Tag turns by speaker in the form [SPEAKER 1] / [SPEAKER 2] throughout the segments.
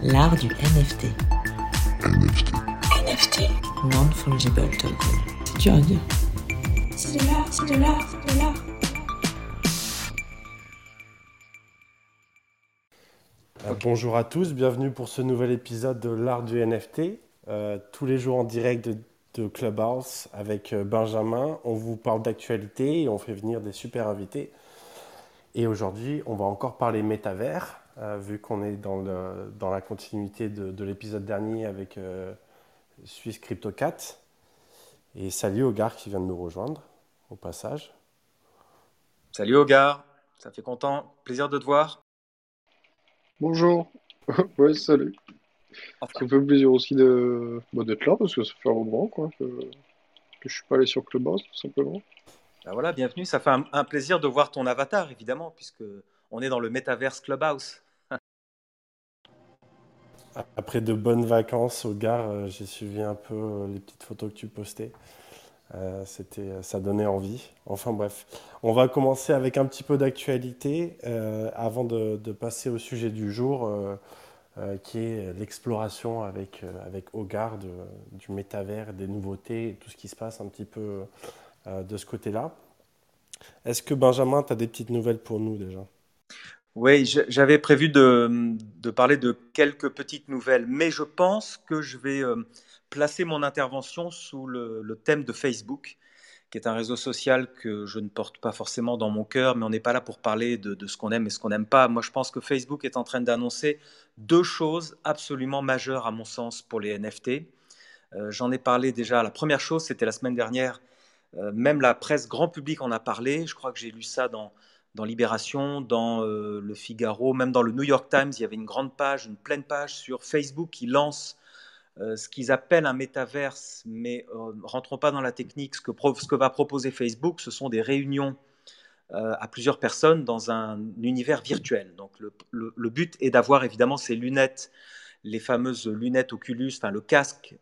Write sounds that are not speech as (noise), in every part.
[SPEAKER 1] L'art du NFT. NFT. NFT. Non-fungible token. C'est dur à dire.
[SPEAKER 2] C'est de l'art, c'est de l'art, c'est de l'art.
[SPEAKER 3] Euh, bonjour à tous, bienvenue pour ce nouvel épisode de l'art du NFT. Euh, tous les jours en direct de, de Clubhouse avec euh, Benjamin. On vous parle d'actualité et on fait venir des super invités. Et aujourd'hui, on va encore parler métavers, vu qu'on est dans, le, dans la continuité de, de l'épisode dernier avec euh, Swiss CryptoCat. Et salut au gars qui vient de nous rejoindre, au passage.
[SPEAKER 4] Salut Ogar, ça fait content, plaisir de te voir.
[SPEAKER 5] Bonjour. (laughs) Ouais, salut.
[SPEAKER 4] Enfin,
[SPEAKER 5] Ça me fait plaisir aussi de bah, d'être là parce que ça fait un moment quoi, que, que je suis pas allé sur Clubhouse tout simplement.
[SPEAKER 4] bah voilà, bienvenue, ça fait un, un plaisir de voir ton avatar évidemment, puisque on est dans le Metaverse Clubhouse.
[SPEAKER 3] Après de bonnes vacances au gars, euh, j'ai suivi un peu euh, les petites photos que tu postais. Euh, c'était, ça donnait envie. Enfin bref, on va commencer avec un petit peu d'actualité avant de, passer au sujet du jour, qui est l'exploration avec, avec Hogarth de- du métavers, des nouveautés, tout ce qui se passe un petit peu de ce côté-là. Est-ce que Benjamin, tu as des petites nouvelles pour nous déjà?
[SPEAKER 4] Oui, j'avais prévu de, parler de quelques petites nouvelles, mais je pense que je vais euh, placer mon intervention sous le, thème de Facebook, qui est un réseau social que je ne porte pas forcément dans mon cœur, mais on n'est pas là pour parler de, de ce qu'on aime et ce qu'on n'aime pas. Moi, je pense que Facebook est en train d'annoncer deux choses absolument majeures, à mon sens, pour les NFT. Euh, J'en ai parlé déjà. La première chose, c'était la semaine dernière. Euh, même la presse grand public en a parlé. Je crois que j'ai lu ça dans, dans Libération, dans euh, Le Figaro, même dans le New York Times. Il y avait une grande page, une pleine page sur Facebook qui lance euh, ce qu'ils appellent un métaverse, mais euh, rentrons pas dans la technique. Ce que, va proposer Facebook, ce sont des réunions euh, à plusieurs personnes dans un univers virtuel. Donc le, le- le but est d'avoir évidemment ces lunettes, les fameuses lunettes Oculus, enfin le casque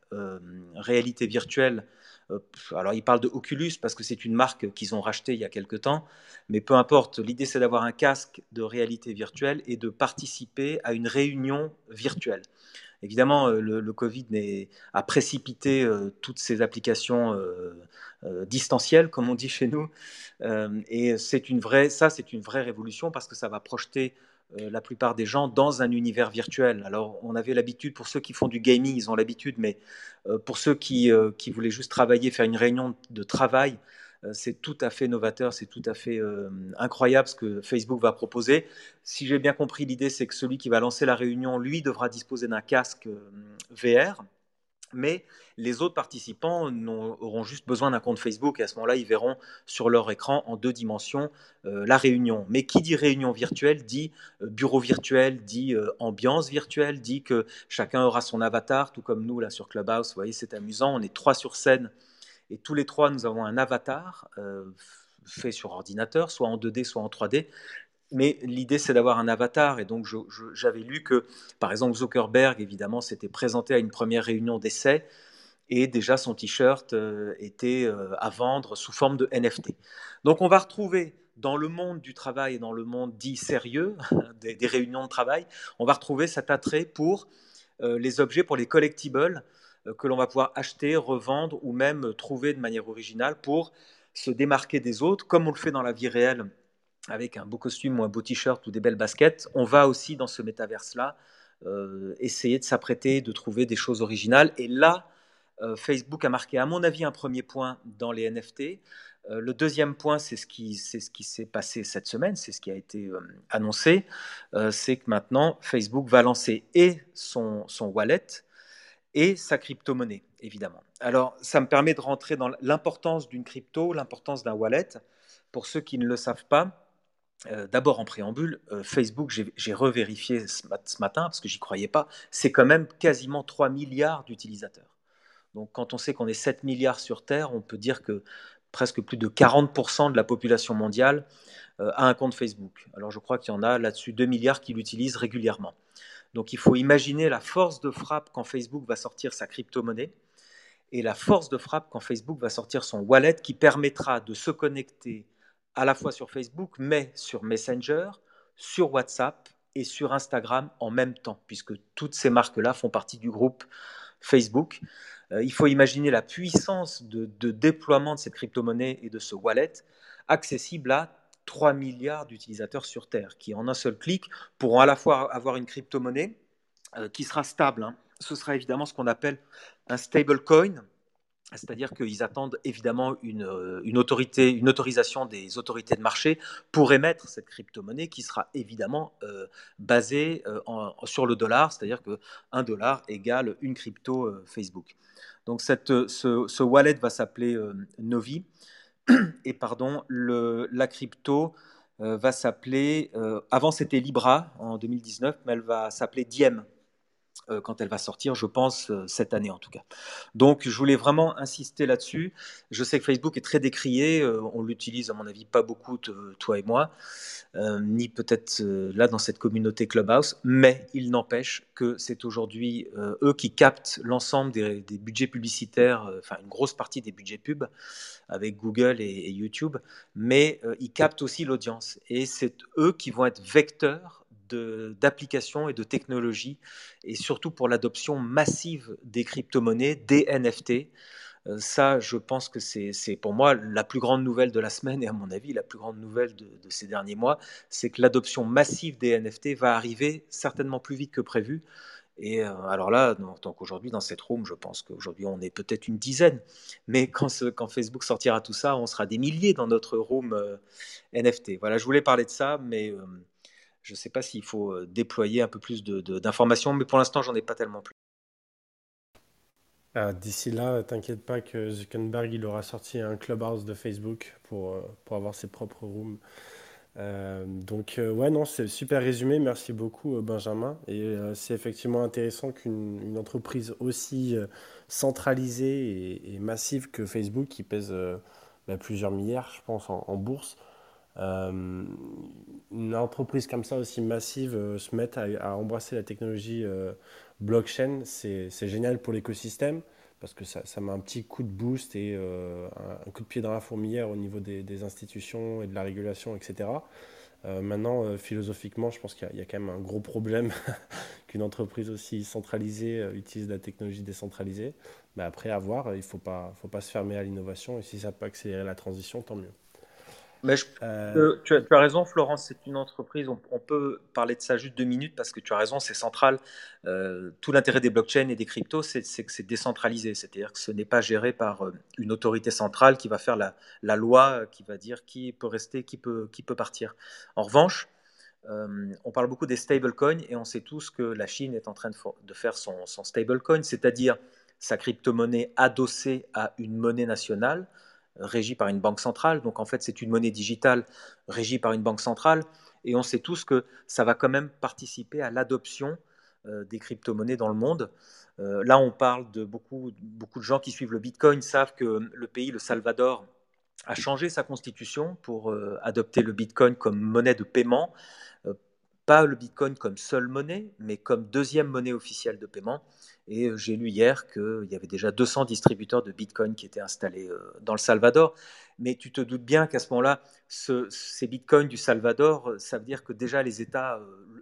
[SPEAKER 4] réalité virtuelle. Euh, alors ils parlent de Oculus parce que c'est une marque qu'ils ont rachetée il y a quelque temps, mais peu importe. L'idée c'est d'avoir un casque de réalité virtuelle et de participer à une réunion virtuelle. Évidemment, euh, le, Covid a précipité euh, toutes ces applications distancielles, comme on dit chez nous, et c'est une vraie, ça, c'est une vraie révolution parce que ça va projeter la plupart des gens dans un univers virtuel. Alors, on avait l'habitude, pour ceux qui font du gaming, ils ont l'habitude, mais euh, pour ceux qui, euh, qui voulaient juste travailler, faire une réunion de travail, euh, c'est tout à fait novateur, c'est tout à fait euh, incroyable ce que Facebook va proposer. Si j'ai bien compris, l'idée, c'est que celui qui va lancer la réunion, lui, devra disposer d'un casque euh, VR mais les autres participants auront juste besoin d'un compte Facebook et à ce moment-là, ils verront sur leur écran en deux dimensions euh, la réunion. Mais qui dit réunion virtuelle dit euh, bureau virtuel, dit euh, ambiance virtuelle, dit que chacun aura son avatar, tout comme nous là sur Clubhouse. Vous voyez, c'est amusant. On est trois sur scène et tous les trois, nous avons un avatar fait sur ordinateur, soit en 2D, soit en 3D. Mais l'idée, c'est d'avoir un avatar. Et donc, j'avais lu que, par exemple, Zuckerberg, évidemment, s'était présenté à une première réunion d'essai et déjà son t-shirt euh, était euh, à vendre sous forme de NFT. Donc, on va retrouver dans le monde du travail et dans le monde dit sérieux, (laughs) des, réunions de travail, on va retrouver cet attrait pour euh, les objets, pour les collectibles que l'on va pouvoir acheter, revendre ou même trouver de manière originale pour se démarquer des autres, comme on le fait dans la vie réelle avec un beau costume ou un beau t-shirt ou des belles baskets, on va aussi dans ce métaverse-là euh, essayer de s'apprêter, de trouver des choses originales. Et là, euh, Facebook a marqué, à mon avis, un premier point dans les NFT. Euh, le deuxième point, c'est ce qui c'est ce qui s'est passé cette semaine, c'est ce qui a été annoncé, c'est que maintenant Facebook va lancer et son, son wallet et sa crypto-monnaie, évidemment. Alors, ça me permet de rentrer dans l'importance d'une crypto, l'importance d'un wallet. Pour ceux qui ne le savent pas, euh, D'abord en préambule, euh, Facebook, j'ai revérifié ce matin parce que j'y croyais pas, c'est quand même quasiment 3 milliards d'utilisateurs. Donc quand on sait qu'on est 7 milliards sur Terre, on peut dire que presque plus de 40% de la population mondiale euh, a un compte Facebook. Alors je crois qu'il y en a là-dessus 2 milliards qui l'utilisent régulièrement. Donc il faut imaginer la force de frappe quand Facebook va sortir sa crypto-monnaie et la force de frappe quand Facebook va sortir son wallet qui permettra de se connecter à la fois sur Facebook, mais sur Messenger, sur WhatsApp et sur Instagram en même temps, puisque toutes ces marques-là font partie du groupe Facebook. Euh, il faut imaginer la puissance de, déploiement de cette crypto-monnaie et de ce wallet accessible à 3 milliards d'utilisateurs sur Terre, qui en un seul clic pourront à la fois avoir une crypto-monnaie euh, qui sera stable. Hein. Ce sera évidemment ce qu'on appelle un stablecoin, c'est-à-dire qu'ils attendent évidemment euh, une, autorisation des autorités de marché pour émettre cette crypto-monnaie qui sera évidemment euh, basée euh, sur le dollar, c'est-à-dire que un dollar égale une crypto Facebook. Donc cette, ce, wallet va s'appeler Novi et pardon, la crypto va s'appeler, avant c'était Libra en 2019, mais elle va s'appeler Diem quand elle va sortir, je pense, euh, cette année en tout cas. Donc, je voulais vraiment insister là-dessus. Je sais que Facebook est très décrié, euh, on l'utilise à mon avis pas beaucoup, toi et moi, ni peut-être là dans cette communauté Clubhouse, mais il n'empêche que c'est aujourd'hui eux qui captent l'ensemble des, budgets publicitaires, enfin une grosse partie des budgets pub avec Google et, et YouTube, mais ils captent aussi l'audience. Et c'est eux qui vont être vecteurs d'applications et de technologies, et surtout pour l'adoption massive des crypto-monnaies, des NFT. Euh, ça, je pense que c'est pour moi la plus grande nouvelle de la semaine et à mon avis la plus grande nouvelle de, ces derniers mois, c'est que l'adoption massive des NFT va arriver certainement plus vite que prévu. Et euh, alors là, donc aujourd'hui dans cette room, je pense qu'aujourd'hui on est peut-être une dizaine, mais quand, Facebook sortira tout ça, on sera des milliers dans notre room euh, NFT. Voilà, je voulais parler de ça, mais je ne sais pas s'il faut euh, déployer un peu plus d'informations, mais pour l'instant, j'en ai pas tellement plus.
[SPEAKER 3] Ah, d'ici là, t'inquiète pas que Zuckerberg il aura sorti un clubhouse de Facebook pour, euh, pour avoir ses propres rooms. Euh, donc ouais non c'est super résumé merci beaucoup Benjamin et c'est effectivement intéressant qu'une entreprise aussi centralisée et, massive que Facebook qui pèse bah, plusieurs milliards je pense en bourse euh, une entreprise comme ça aussi massive euh, se mette à, embrasser la technologie euh, blockchain, c'est génial pour l'écosystème parce que ça, ça, met un petit coup de boost et un, coup de pied dans la fourmilière au niveau des, institutions et de la régulation, etc. maintenant, philosophiquement, je pense qu'il y, a quand même un gros problème (laughs) qu'une entreprise aussi centralisée utilise la technologie décentralisée. Mais après, à voir, il ne faut pas, faut pas se fermer à l'innovation et si ça peut accélérer la transition, tant mieux.
[SPEAKER 4] Mais euh, tu, as, raison, Florence, c'est une entreprise, on, peut parler de ça juste deux minutes parce que tu as raison, c'est central. Euh, tout l'intérêt des blockchains et des cryptos, c'est que c'est décentralisé, c'est-à-dire que ce n'est pas géré par euh, une autorité centrale qui va faire la, loi, qui va dire qui peut rester, qui peut, qui peut partir. En revanche, on parle beaucoup des stablecoins et on sait tous que la Chine est en train de, faire son, son stablecoin, c'est-à-dire sa crypto-monnaie adossée à une monnaie nationale régie par une banque centrale. Donc en fait, c'est une monnaie digitale régie par une banque centrale. Et on sait tous que ça va quand même participer à l'adoption euh, des crypto-monnaies dans le monde. Euh, là, on parle de beaucoup, beaucoup de gens qui suivent le Bitcoin, savent que le pays, le Salvador, a changé sa constitution pour euh, adopter le Bitcoin comme monnaie de paiement. Pas le Bitcoin comme seule monnaie, mais comme deuxième monnaie officielle de paiement. Et euh, j'ai lu hier qu'il y avait déjà 200 distributeurs de Bitcoin qui étaient installés euh, dans le Salvador. Mais tu te doutes bien qu'à ce moment-là, ces Bitcoins du Salvador, euh, ça veut dire que déjà les États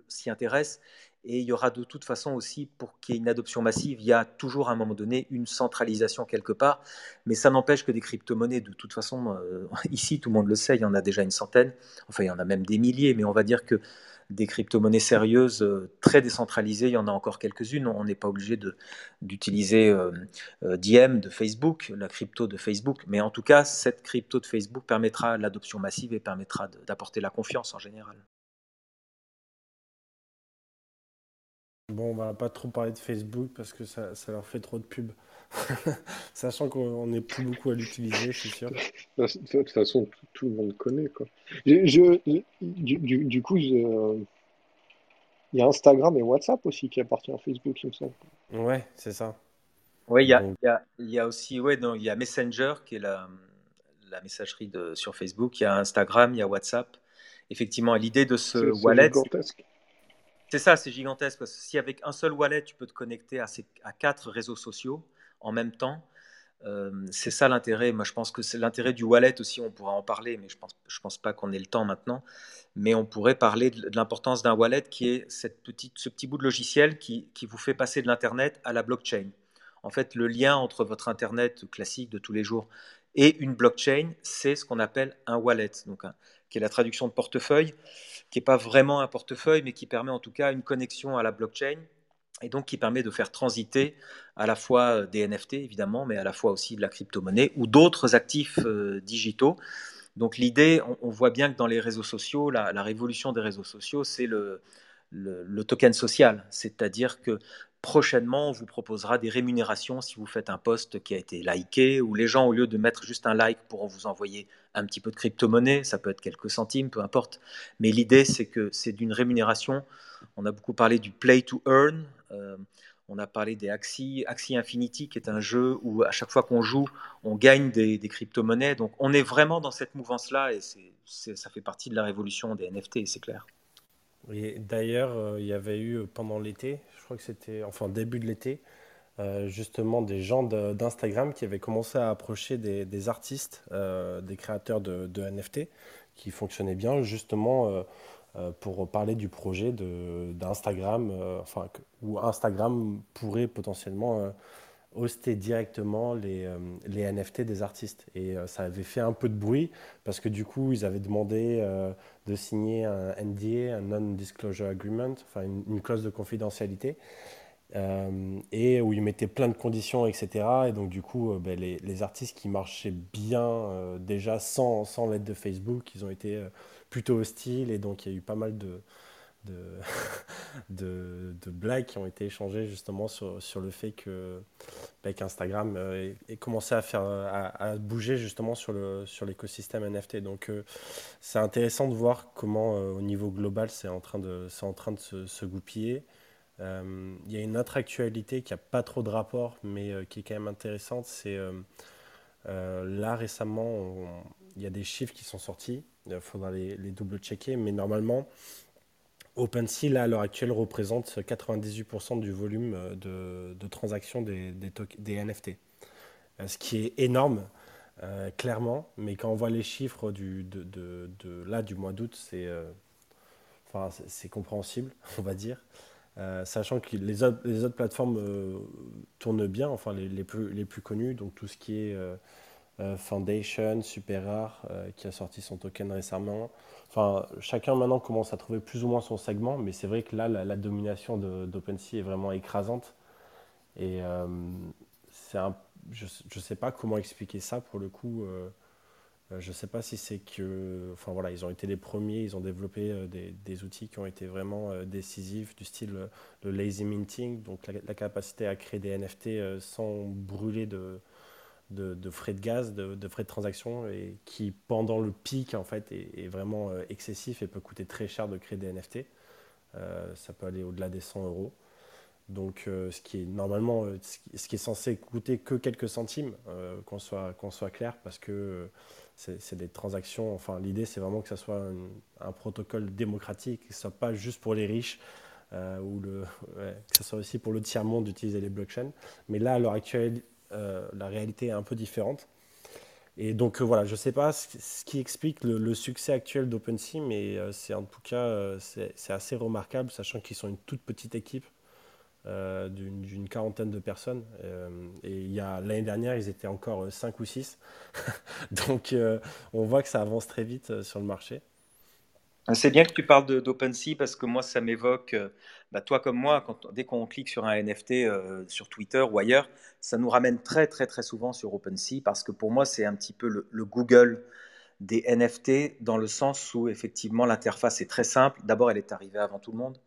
[SPEAKER 4] s'y intéressent. Et il y aura de toute façon aussi, pour qu'il y ait une adoption massive, il y a toujours à un moment donné une centralisation quelque part. Mais ça n'empêche que des crypto-monnaies, de toute façon, (laughs) ici, tout le monde le sait, il y en a déjà une centaine. Enfin, il y en a même des milliers. Mais on va dire que des crypto-monnaies sérieuses, euh, très décentralisées, il y en a encore quelques-unes. On n'est pas obligé d'utiliser euh, euh, Diem de Facebook, la crypto de Facebook, mais en tout cas, cette crypto de Facebook permettra l'adoption massive et permettra d'apporter la confiance en général.
[SPEAKER 3] Bon, on va pas trop parler de Facebook parce que ça, ça leur fait trop de pub. (laughs) Sachant qu'on n'est plus beaucoup à l'utiliser, je suis sûr. (laughs)
[SPEAKER 5] De toute façon, tout, le monde connaît. Quoi. Je, du, coup, il y a Instagram et WhatsApp aussi qui appartiennent à Facebook, il me semble.
[SPEAKER 3] Ouais, c'est ça.
[SPEAKER 4] Oui, il y a, y, y a, aussi ouais, il y a Messenger qui est la, la messagerie de, sur Facebook, il y a Instagram, il y a WhatsApp. Effectivement, l'idée de ce wallet. C'est ça, c'est gigantesque si avec un seul wallet, tu peux te connecter à, quatre réseaux sociaux, en même temps. c'est ça l'intérêt. Moi, je pense que c'est l'intérêt du wallet aussi. On pourra en parler, mais je pense, je pense pas qu'on ait le temps maintenant. Mais on pourrait parler de, l'importance d'un wallet qui est cette petite, ce petit bout de logiciel qui, qui vous fait passer de l'internet à la blockchain. En fait, le lien entre votre internet classique de tous les jours et une blockchain, c'est ce qu'on appelle un wallet, donc qui est la traduction de portefeuille, qui n'est pas vraiment un portefeuille, mais qui permet en tout cas une connexion à la blockchain et donc qui permet de faire transiter à la fois euh, des NFT évidemment, mais à la fois aussi de la crypto-monnaie ou d'autres actifs euh, digitaux. Donc l'idée, on, voit bien que dans les réseaux sociaux, la, révolution des réseaux sociaux, c'est le, le, token social, c'est-à-dire que prochainement, on vous proposera des rémunérations si vous faites un post qui a été liké, ou les gens, au lieu de mettre juste un like, pourront vous envoyer un petit peu de crypto-monnaie, ça peut être quelques centimes, peu importe. Mais l'idée, c'est que c'est d'une rémunération. On a beaucoup parlé du play to earn, euh, on a parlé des Axie, Axie Infinity, qui est un jeu où à chaque fois qu'on joue, on gagne des, crypto-monnaies. Donc on est vraiment dans cette mouvance-là et ça fait partie de la révolution des NFT, c'est clair.
[SPEAKER 3] D'ailleurs, euh, il y avait eu euh, pendant l'été, je crois que c'était, enfin début de l'été, justement des gens d'Instagram qui avaient commencé à approcher des, artistes, des créateurs de, NFT, qui fonctionnaient bien, justement euh, pour parler du projet d'Instagram, euh, enfin, où Instagram pourrait potentiellement euh, hoster directement les, les, NFT des artistes. Et ça avait fait un peu de bruit parce que du coup, ils avaient demandé de signer un NDA, un Non-Disclosure Agreement, enfin une, clause de confidentialité. et où ils mettaient plein de conditions, etc. Et donc, du coup, ben, les, les, artistes qui marchaient bien déjà sans, sans l'aide de Facebook, ils ont été plutôt hostile et donc il y a eu pas mal de, (laughs) de, blagues qui ont été échangées justement sur, le fait que bah, qu'Instagram euh, ait, commencé à faire à, bouger justement sur le sur l'écosystème NFT. Donc euh, c'est intéressant de voir comment euh, au niveau global c'est en train de en train de se, goupiller. Il y a une autre actualité qui a pas trop de rapport mais qui est quand même intéressante, c'est là récemment il y a des chiffres qui sont sortis il faudra les, double-checker, mais normalement, OpenSea, là, à l'heure actuelle, représente 98% du volume euh, de, transactions des, NFT. Euh, ce qui est énorme, euh, clairement, mais quand on voit les chiffres du, là, du mois d'août, c'est compréhensible, (laughs) on va dire. sachant que les autres, plateformes tournent bien, enfin les, plus, les plus connues, donc tout ce qui est Foundation, Super Rare, euh, qui a sorti son token récemment. Enfin, chacun maintenant commence à trouver plus ou moins son segment, mais c'est vrai que là, la, domination d'OpenSea est vraiment écrasante. Et euh, un, je ne sais pas comment expliquer ça pour le coup. je ne sais pas si c'est que, enfin voilà, ils ont été les premiers, ils ont développé des, outils qui ont été vraiment décisifs, du style le lazy minting, donc la, capacité à créer des NFT sans brûler de, de, frais de gaz, de, frais de transaction, et qui pendant le pic en fait est, vraiment euh, excessif et peut coûter très cher de créer des NFT. Euh, ça peut aller au-delà des 100 euros. Donc, euh, ce qui est normalement, ce qui est censé coûter que quelques centimes, qu'on soit, soit clair, parce que c'est des transactions. Enfin, l'idée, c'est vraiment que ça soit un, protocole démocratique, que ce soit pas juste pour les riches, ou (laughs) que ce soit aussi pour le tiers-monde d'utiliser les blockchains. Mais là, à l'heure actuelle, la réalité est un peu différente. Et donc euh, voilà, je ne sais pas ce, qui explique le, succès actuel d'OpenSea, mais euh, c'est en tout cas c'est assez remarquable, sachant qu'ils sont une toute petite équipe d'une quarantaine de personnes. et l'année dernière, ils étaient encore 5 ou 6. (laughs) donc on voit que ça avance très vite sur le marché.
[SPEAKER 4] C'est bien que tu parles d'OpenSea parce que moi, ça m'évoque, euh, bah, toi comme moi, dès qu'on clique sur un NFT euh, sur Twitter ou ailleurs, ça nous ramène très très très souvent sur OpenSea parce que pour moi, c'est un petit peu le, Google des NFT dans le sens où effectivement l'interface est très simple. D'abord, elle est arrivée avant tout le monde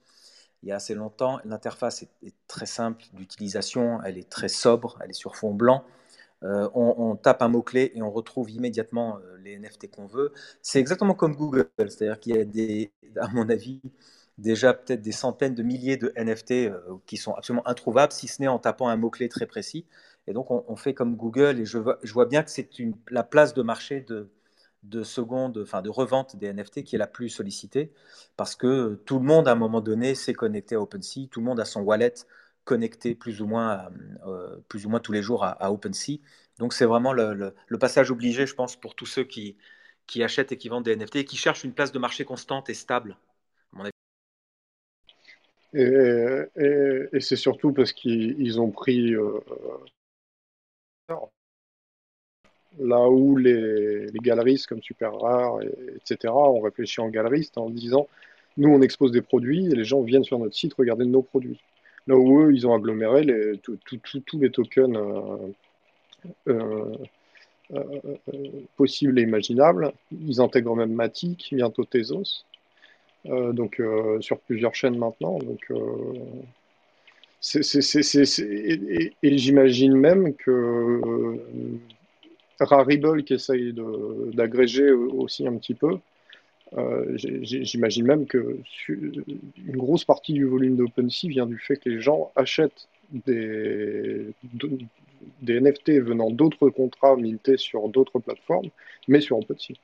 [SPEAKER 4] il y a assez longtemps. L'interface est, très simple d'utilisation, elle est très sobre, elle est sur fond blanc. Euh, on, tape un mot-clé et on retrouve immédiatement euh, les NFT qu'on veut. C'est exactement comme Google, c'est-à-dire qu'il y a des, (laughs) à mon avis, déjà peut-être des centaines de milliers de NFT euh, qui sont absolument introuvables, si ce n'est en tapant un mot-clé très précis. Et donc on, fait comme Google et je vois, bien que c'est la place de marché de, de seconde, enfin de revente des NFT qui est la plus sollicitée parce que tout le monde à un moment donné s'est connecté à OpenSea, tout le monde a son wallet connectés plus ou moins, plus ou moins tous les jours à, OpenSea. Donc c'est vraiment le, passage obligé, je pense, pour tous ceux qui, qui achètent et qui vendent des NFT et qui cherchent une place de marché constante et stable.
[SPEAKER 5] Et, c'est surtout parce qu'ils ont pris euh, là où les, les, galeristes comme Super Rare, etc., ont réfléchi en galeriste en disant nous on expose des produits et les gens viennent sur notre site regarder nos produits. Là où eux ils ont aggloméré tous les tokens euh, euh, possibles et imaginables. Ils intègrent même Matic, bientôt Tezos. Euh, donc euh, sur plusieurs chaînes maintenant. Donc, euh, et, j'imagine même que Rarible qui essaye d'agréger aussi un petit peu, j'imagine même que une grosse partie du volume d'OpenSea vient du fait que les gens achètent des, NFT venant d'autres contrats mintés sur d'autres plateformes, mais sur OpenSea.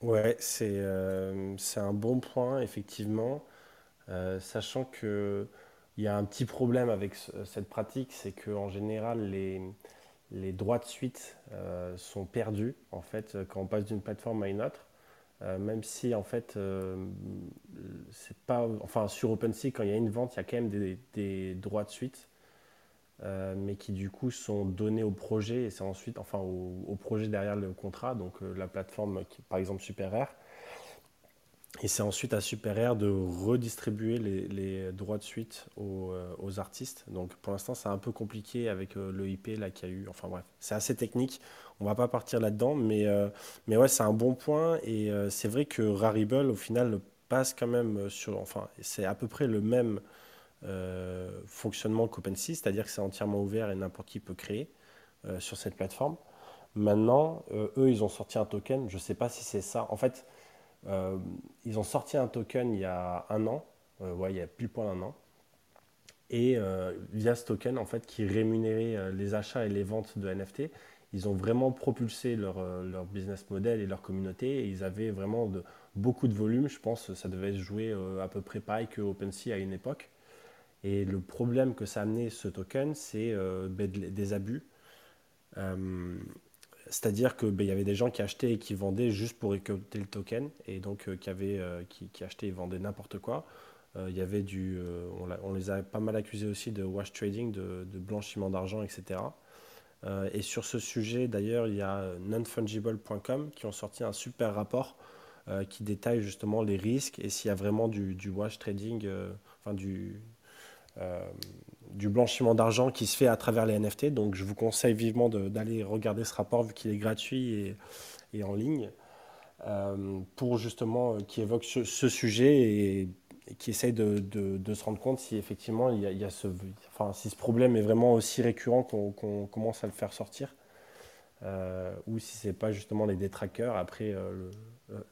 [SPEAKER 3] Ouais, c'est euh, un bon point, effectivement. Euh, sachant que il y a un petit problème avec cette pratique, c'est qu'en général, les, les droits de suite euh, sont perdus, en fait, quand on passe d'une plateforme à une autre. même si, en fait, c'est pas... Enfin, sur OpenSea, quand il y a une vente, il y a quand même des, droits de suite. Euh, mais qui du coup sont donnés au projet et c'est ensuite, enfin au, projet derrière le contrat, donc euh, la plateforme par exemple SuperR. Et c'est ensuite à SuperR de redistribuer les, droits de suite aux, euh, aux, artistes. Donc pour l'instant c'est un peu compliqué avec le IP là qu'il y a eu. Enfin bref, c'est assez technique. On va pas partir là-dedans, mais, mais ouais c'est un bon point et c'est vrai que Rarible au final passe quand même sur, enfin c'est à peu près le même euh, fonctionnement qu'OpenSea, c'est-à-dire que c'est entièrement ouvert et n'importe qui peut créer euh, sur cette plateforme. Maintenant, euh, eux, ils ont sorti un token, je ne sais pas si c'est ça. En fait, ils ont sorti un token il y a un an, ouais, il y a plus point un an. Et via ce token, en fait, qui rémunérait les achats et les ventes de NFT, ils ont vraiment propulsé leur, leur, business model et leur communauté. Ils avaient vraiment beaucoup de volume. Je pense que ça devait se jouer à peu près pareil que OpenSea à une époque. Et le problème que ça a amené ce token, c'est euh, ben, des abus. Euh, c'est-à-dire qu'il ben, y avait des gens qui achetaient et qui vendaient juste pour récolter le token, et donc euh, qui, avaient, qui, qui, achetaient et vendaient n'importe quoi. Il y avait du, on, les a pas mal accusés aussi de wash trading, de, blanchiment d'argent, etc. et sur ce sujet, d'ailleurs, il y a nonfungible.com qui ont sorti un super rapport qui détaille justement les risques et s'il y a vraiment du, du wash trading, enfin du, euh, du blanchiment d'argent qui se fait à travers les NFT. Donc je vous conseille vivement d'aller regarder ce rapport vu qu'il est gratuit et, en ligne euh, pour justement euh, qui évoque ce, sujet et, qui essaye de, se rendre compte si effectivement il y a, ce, enfin, si ce problème est vraiment aussi récurrent qu'on commence à le faire sortir ou si c'est pas justement les détraqueurs après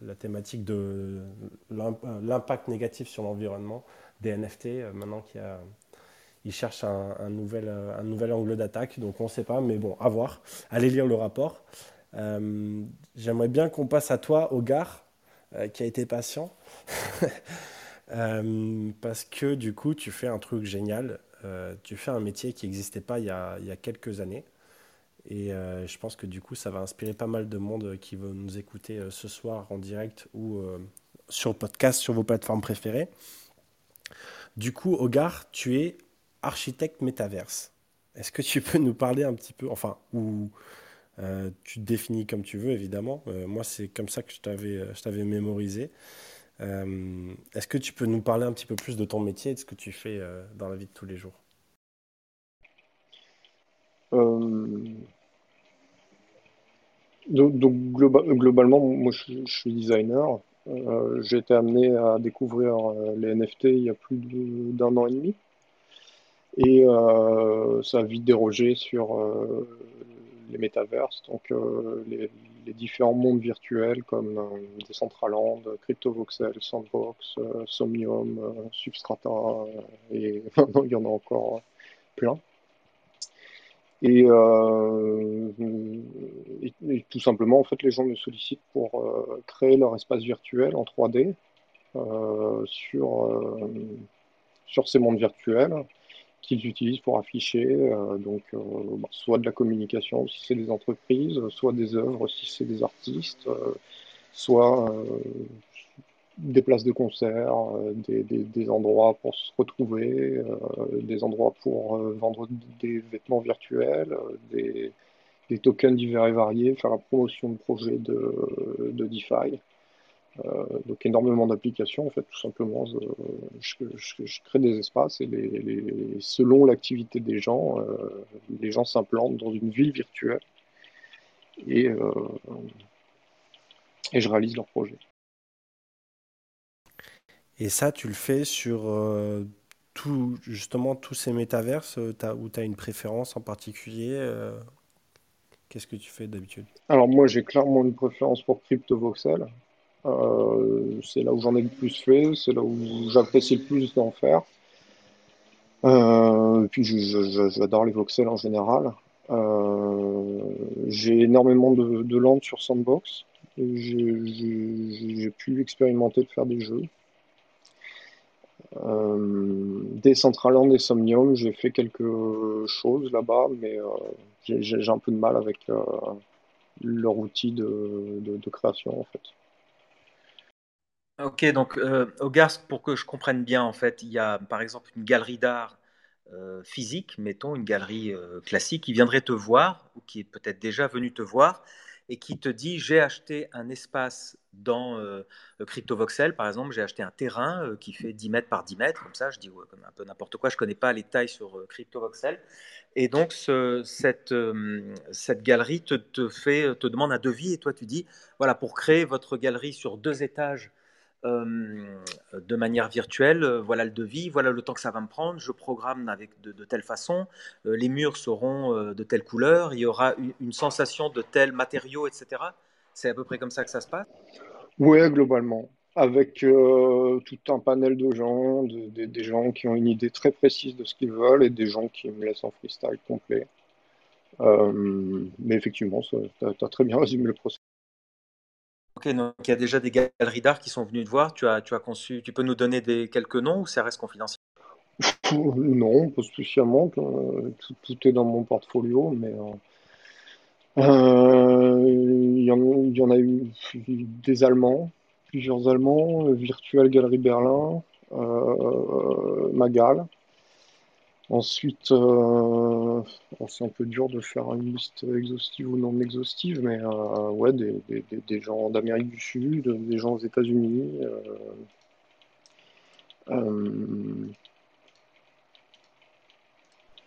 [SPEAKER 3] la thématique de l'impact négatif sur l'environnement des NFT, euh, maintenant qu'il un, nouvel, euh, un nouvel angle d'attaque, donc on ne sait pas, mais bon, à voir. Allez lire le rapport. Euh, j'aimerais bien qu'on passe à toi, Ogar, qui a été patient, (laughs) parce que du coup, tu fais un truc génial. tu fais un métier qui n'existait pas il y, a, il y, a, quelques années. Et je pense que du coup, ça va inspirer pas mal de monde qui veut nous écouter ce soir en direct ou sur podcast sur vos plateformes préférées. Du coup, Ogar, tu es architecte métaverse. Est-ce que tu (laughs) peux nous parler un petit peu, enfin, ou euh, tu te définis comme tu veux, évidemment. Euh, moi, c'est comme ça que je t'avais, euh, mémorisé. est-ce que tu peux nous parler un petit peu plus de ton métier et de ce que tu fais dans la vie de tous les jours?
[SPEAKER 5] Donc, globalement, moi je, suis designer. Euh, j'ai été amené à découvrir euh, les NFT il y a plus d'un an et demi. Et euh, ça a vite dérogé sur les métaverses, donc les, différents mondes virtuels comme Decentraland, CryptoVoxel, Sandbox, Somnium, Substrata, et (laughs) il y en a encore plein. Euh, et, tout simplement, en fait, les gens me sollicitent pour euh, créer leur espace virtuel en 3D euh, sur, sur ces mondes virtuels qu'ils utilisent pour afficher donc bah, soit de la communication si c'est des entreprises, soit des œuvres si c'est des artistes, soit des places de concert, des, des, endroits pour se retrouver, des endroits pour vendre des vêtements virtuels, des, tokens divers et variés, faire la promotion de projets de, de DeFi. Euh, donc énormément d'applications en fait tout simplement je, crée des espaces et selon l'activité des gens euh, les gens s'implantent dans une ville virtuelle et, euh, et je réalise leur projet
[SPEAKER 3] et ça tu le fais sur tout justement tous ces métaverses où tu as une préférence en particulier Qu'est-ce que tu fais d'habitude?
[SPEAKER 5] Alors moi j'ai clairement une préférence pour CryptoVoxel. Euh, c'est là où j'en ai le plus fait, c'est là où j'apprécie le plus d'en faire. Euh, et puis j'adore les voxels en général. Euh, j'ai énormément de, de sur Sandbox. J'ai pu expérimenter de faire des jeux. Euh, et Somnium, j'ai fait quelque chose là-bas, mais euh, j'ai un peu de mal avec euh, leur outil de, création en fait.
[SPEAKER 4] Ok, donc euh, pour que je comprenne bien, en fait, il y a par exemple une galerie d'art physique, mettons une galerie classique, qui viendrait te voir, ou qui est peut-être déjà venu te voir, et qui te dit j'ai acheté un espace dans euh, CryptoVoxel, par exemple, j'ai acheté un terrain euh, qui fait 10 mètres par 10 mètres, comme ça, je dis comme un peu n'importe quoi, je ne connais pas les tailles sur euh, CryptoVoxel. Et donc, cette, cette galerie te, te, fait, te demande un devis et toi, tu dis, voilà, pour créer votre galerie sur deux étages de manière virtuelle, voilà le devis, voilà le temps que ça va me prendre, je programme avec de, telle façon, les murs seront de telle couleur, il y aura une, sensation de tel matériau, etc. C'est à peu près comme ça que ça se passe?
[SPEAKER 5] Oui, globalement. Avec tout un panel de gens, des gens qui ont une idée très précise de ce qu'ils veulent et des gens qui me laissent en freestyle complet. mais effectivement, tu as, très bien résumé le processus.
[SPEAKER 4] Ok, donc il y a déjà des galeries d'art qui sont venues te voir. Tu as, tu as conçu, tu peux nous donner des, quelques noms ou ça reste confidentiel? (laughs)
[SPEAKER 5] Non, pas spécialement. Euh, tout, est dans mon portfolio, mais euh, euh, il, y en, a eu des Allemands, plusieurs Allemands, Virtual Galerie Berlin, Magal. Ensuite, euh, c'est un peu dur de faire une liste exhaustive ou non exhaustive, mais euh, ouais, des, des, des gens d'Amérique du Sud, des gens aux États-Unis.
[SPEAKER 4] Euh,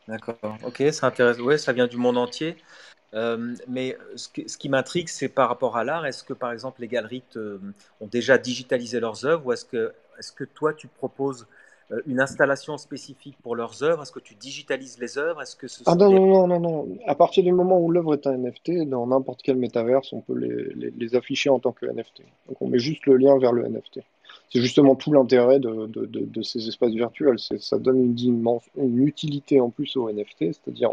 [SPEAKER 4] D'accord, ok, ça intéresse. Ouais, ça vient du monde entier. mais ce, ce qui m'intrigue, c'est par rapport à l'art. Est-ce que, par exemple, les galeries ont déjà digitalisé leurs œuvres ou est-ce que, est-ce que toi, tu proposes une installation spécifique pour leurs œuvres? Est-ce que tu digitalises les œuvres? Est-ce que ce
[SPEAKER 5] ah non, non, non, non, À partir du moment où l'œuvre est un NFT, dans n'importe quel métaverse, on peut les, les, afficher en tant que NFT. Donc on met juste le lien vers le NFT. C'est justement tout l'intérêt de, de, de, ces espaces virtuels. Ça donne une, une utilité en plus aux NFT, c'est-à-dire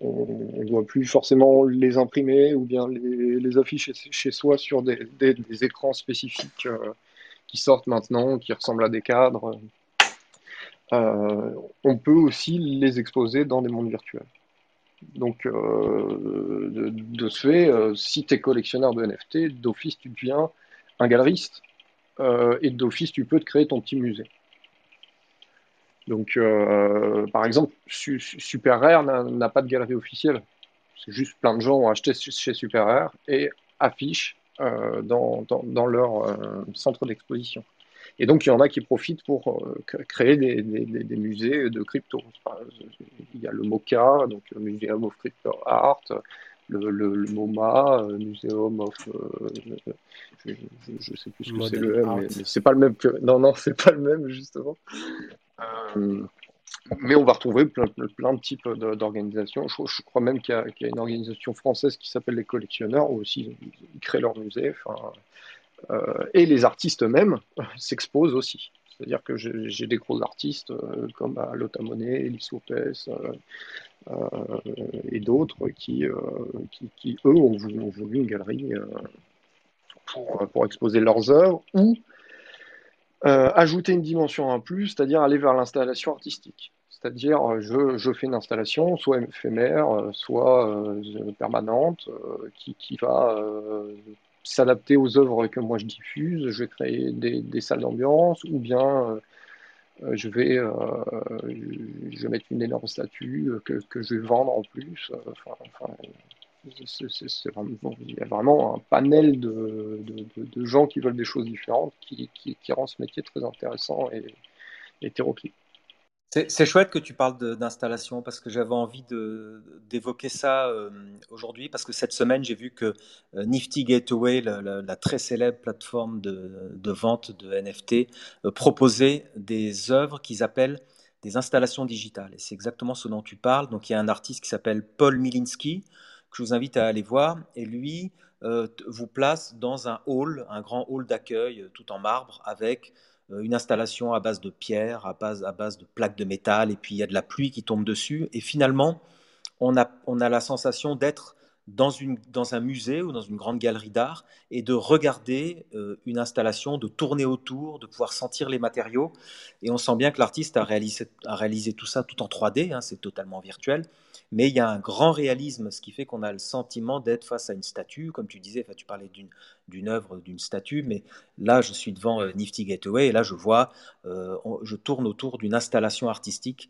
[SPEAKER 5] on ne doit plus forcément les imprimer ou bien les, les afficher chez soi sur des, des, écrans spécifiques euh, qui sortent maintenant, qui ressemblent à des cadres. Euh, on peut aussi les exposer dans des mondes virtuels. Donc, euh, de, ce fait, euh, si tu es collectionneur de NFT, d'office, tu deviens un galeriste. et d'office, tu peux te créer ton petit musée. Donc, par exemple, Super Rare n'a pas de galerie officielle. C'est juste plein de gens ont acheté chez Super Rare et affichent dans, leur centre d'exposition. Et donc, il y en a qui profitent pour euh, créer des, musées de crypto. il y a le MOCA, donc le Museum of Crypto Art, le, MoMA, le Museum of. Euh, je ne sais plus ce que c'est le M, mais, c'est pas le même que. Non, non, c'est pas le même, justement. Euh, mais on va retrouver plein, plein de types d'organisations. Je, crois même qu'il y, a une organisation française qui s'appelle les collectionneurs, où aussi ils créent leur musée. Enfin, euh, et les artistes eux-mêmes (laughs) s'exposent aussi. C'est-à-dire que j'ai des gros artistes euh, comme bah, Lota Monet, Elis euh, et d'autres qui, qui, eux, ont voulu, une galerie pour, pour, exposer leurs œuvres ou ajouter une dimension en plus, c'est-à-dire aller vers l'installation artistique. C'est-à-dire, je, je, fais une installation, soit éphémère, soit permanente, qui, qui, va s'adapter aux œuvres que moi je diffuse. Je vais créer des, des salles d'ambiance, ou bien euh, je vais, euh, je mettre une énorme statue euh, que, que je vais vendre en plus. Enfin, il y a vraiment un panel de, de, de, gens qui veulent des choses différentes qui, qui, qui rend ce métier très intéressant et hétéroclite.
[SPEAKER 4] C'est chouette que tu parles d'installation parce que j'avais envie d'évoquer ça euh, aujourd'hui parce que cette semaine j'ai vu que euh, Nifty Gateway, la, très célèbre plateforme de, vente de NFT, euh, proposait des œuvres qu'ils appellent des installations digitales. Et c'est exactement ce dont tu parles. Donc il y a un artiste qui s'appelle Paul Milinski que je vous invite à aller voir et lui vous place dans un hall, un grand hall d'accueil tout en marbre avec une installation à base de pierre, à base, à base de plaques de métal, et puis il y a de la pluie qui tombe dessus. Et finalement, on a, on a la sensation d'être dans, dans un musée ou dans une grande galerie d'art et de regarder euh, une installation, de tourner autour, de pouvoir sentir les matériaux. Et on sent bien que l'artiste a réalisé, a réalisé tout ça tout en 3D, hein, c'est totalement virtuel mais il y a un grand réalisme, ce qui fait qu'on a le sentiment d'être face à une statue, comme tu disais, tu parlais d'une, œuvre, d'une statue, mais là, je suis devant euh, Nifty Gateway, et là, je vois, euh, je tourne autour d'une installation artistique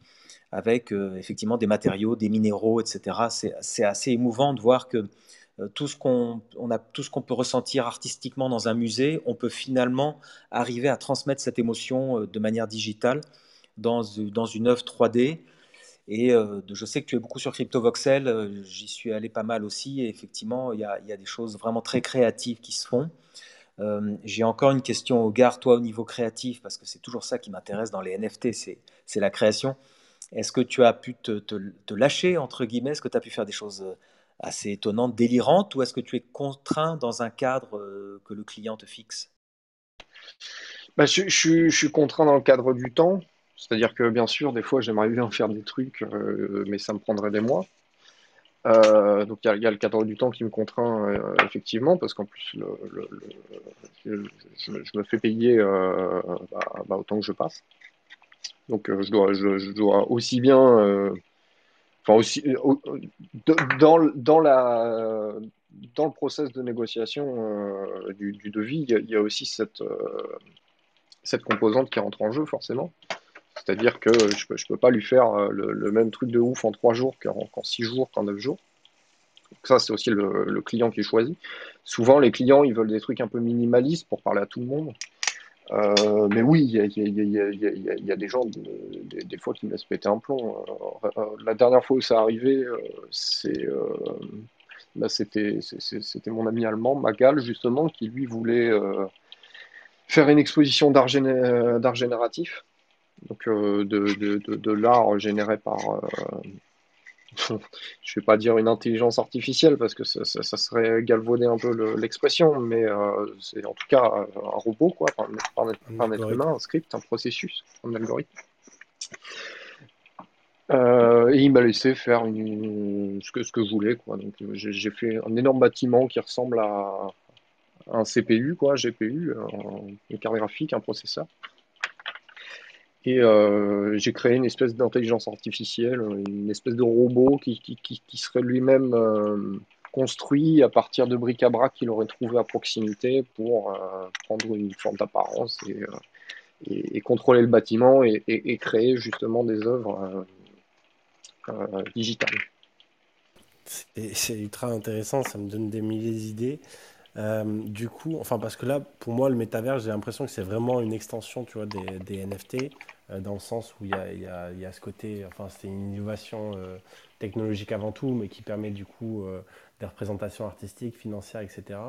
[SPEAKER 4] avec euh, effectivement des matériaux, des minéraux, etc. C'est, assez émouvant de voir que tout ce qu'on on a tout ce qu'on peut ressentir artistiquement dans un musée, on peut finalement arriver à transmettre cette émotion de manière digitale dans, dans une œuvre 3D et euh, je sais que tu es beaucoup sur CryptoVoxel, euh, j'y suis allé pas mal aussi, et effectivement, il y, a, des choses vraiment très créatives qui se font. Euh, j'ai encore une question au gars, toi au niveau créatif, parce que c'est toujours ça qui m'intéresse dans les NFT, c'est la création. Est-ce que tu as pu te, lâcher, entre guillemets? Est-ce que tu as pu faire des choses assez étonnantes, délirantes, ou est-ce que tu es contraint dans un cadre que le client te fixe?
[SPEAKER 5] Bah, je, suis contraint dans le cadre du temps. C'est-à-dire que bien sûr, des fois, j'aimerais bien faire des trucs, euh, mais ça me prendrait des mois. Euh, donc il y, a le cadre du temps qui me contraint euh, effectivement, parce qu'en plus, je, me fais payer bah, bah, autant que je passe. Donc je dois, aussi bien, enfin aussi, dans, dans, la, dans le process de négociation du, devis, il y, a, aussi cette, cette composante qui rentre en jeu forcément. C'est-à-dire que je ne peux, pas lui faire euh, le, même truc de ouf en 3 jours qu'en 6 jours, qu'en 9 jours. ça, c'est aussi le, client qui choisit. Souvent, les clients, ils veulent des trucs un peu minimalistes pour parler à tout le monde. Euh, mais oui, il y, a, des gens, des, fois, qui me laissent péter un plomb. Euh, la dernière fois où ça arrivait, c'est, c'était, mon ami allemand, Magal, justement, qui lui voulait faire une exposition d'art génératif donc euh, de, de, de, l'art généré par, euh, (laughs) je vais pas dire une intelligence artificielle parce que ça, ça, serait galvauder un peu l'expression, mais euh, c'est en tout cas un robot, quoi, un, un, être humain, un script, un processus, un algorithme. et il m'a laissé faire une, ce, que, ce que je voulais. Quoi. Donc, j'ai, fait un énorme bâtiment qui ressemble à un CPU, quoi, GPU, une carte graphique, un processeur. Et euh, j'ai créé une espèce d'intelligence artificielle, une espèce de robot qui, serait lui-même euh, construit à partir de bric-à-brac qu'il aurait trouvé à proximité pour euh, prendre une forme d'apparence et, contrôler le bâtiment et, créer justement des œuvres digitales.
[SPEAKER 3] C'est ultra intéressant, ça me donne des milliers d'idées. du coup, enfin parce que là, pour moi, le métavers, j'ai l'impression que c'est vraiment une extension, tu vois, des NFT. Euh, dans le sens où il y a, y, a, y a, ce côté, enfin c'est une innovation euh, technologique avant tout, mais qui permet du coup euh, des représentations artistiques, financières, etc.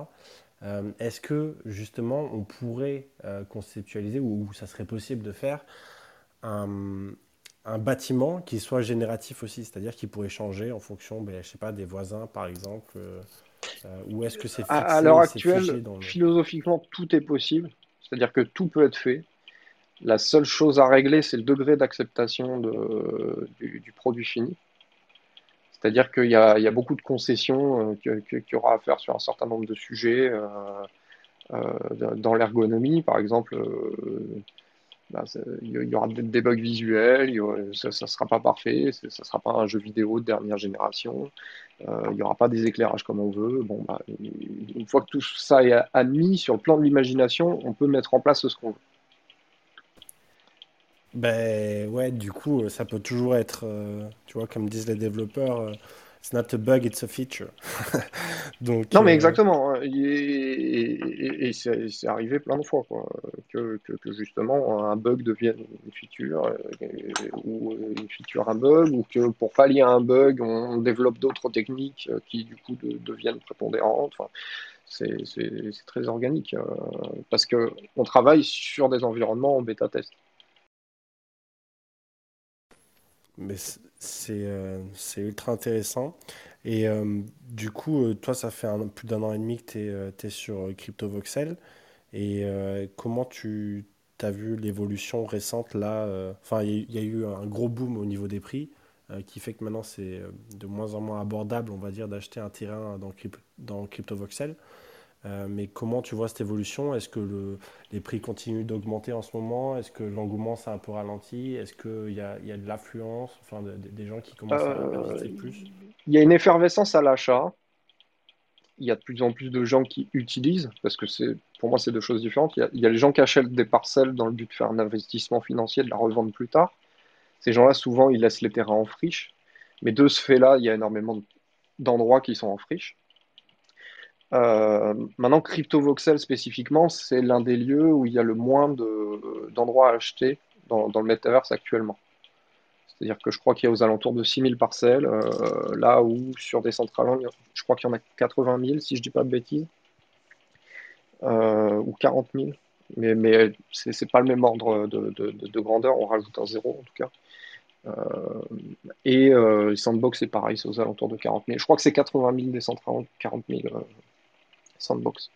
[SPEAKER 3] Est-ce que justement on pourrait conceptualiser ou, ça serait possible de faire un, un bâtiment qui soit génératif aussi, c'est-à-dire qui pourrait changer en fonction, ben, je sais pas, des voisins par exemple, ou est-ce que c'est fixé
[SPEAKER 5] À, l'heure actuelle, philosophiquement, tout est possible, c'est-à-dire que tout peut être fait. La seule chose à régler, c'est le degré d'acceptation du, du, produit fini. C'est-à-dire qu'il y, a beaucoup de concessions euh, qu'il y aura à faire sur un certain nombre de sujets. Euh, dans l'ergonomie, par exemple, bah, il y aura des bugs visuels, ça ne sera pas parfait, ça ne sera pas un jeu vidéo de dernière génération, il n'y aura pas des éclairages comme on veut. Bon, bah, une fois que tout ça est admis sur le plan de l'imagination, on peut mettre en place ce qu'on veut.
[SPEAKER 3] Ben ouais, du coup, ça peut toujours être, tu vois, comme disent les développeurs, It's not a bug, it's a feature. (laughs)
[SPEAKER 5] Donc, non, mais euh, exactement. Hein. Et, c'est arrivé plein de fois, quoi. Que, que, justement un bug devienne une feature, euh, ou une feature un bug, ou que pour pallier un bug, on développe d'autres techniques euh, qui du coup deviennent prépondérantes. Enfin, c'est très organique parce que on travaille sur des environnements en bêta
[SPEAKER 3] Mais euh, c'est ultra intéressant. Et euh, du coup, euh, toi, ça fait plus d'un an et demi que tu es, sur CryptoVoxel. Et comment tu as vu l'évolution récente là Enfin, il y, a eu un gros boom au niveau des prix qui fait que maintenant c'est de moins en moins abordable, on va dire, d'acheter un terrain dans, dans CryptoVoxel. Euh, mais comment tu vois cette évolution? Est-ce que le, les prix continuent d'augmenter en ce moment? Est-ce que l'engouement s'est un peu ralenti? Est-ce qu'il y a, y a de l'affluence, enfin des gens qui commencent à euh, acheter plus?
[SPEAKER 5] Il y a une effervescence à l'achat. Il y a de plus en plus de gens qui utilisent, parce que c'est, pour moi, c'est deux choses différentes. Il y, a, il y, a, les gens qui achètent des parcelles dans le but de faire un investissement financier, de la revendre plus tard. Ces gens-là, souvent, ils laissent les terrains en friche. Mais de ce fait-là, il y a énormément d'endroits qui sont en friche. Euh, maintenant, CryptoVoxel spécifiquement, c'est l'un des lieux où il y a le moins d'endroits à acheter dans, le metaverse actuellement. C'est-à-dire que je crois qu'il y a aux alentours de 6000 parcelles, euh, là où sur des centrales, je crois qu'il y en a 80 000, si je ne dis pas de bêtises, euh, ou 40 000. Mais, ce n'est pas le même ordre de, grandeur, on rajoute un zéro en tout cas. et Sandbox, c'est pareil, c'est aux alentours de 40 000. Je crois que c'est 80 000 des centrales, 40 000 sandbox.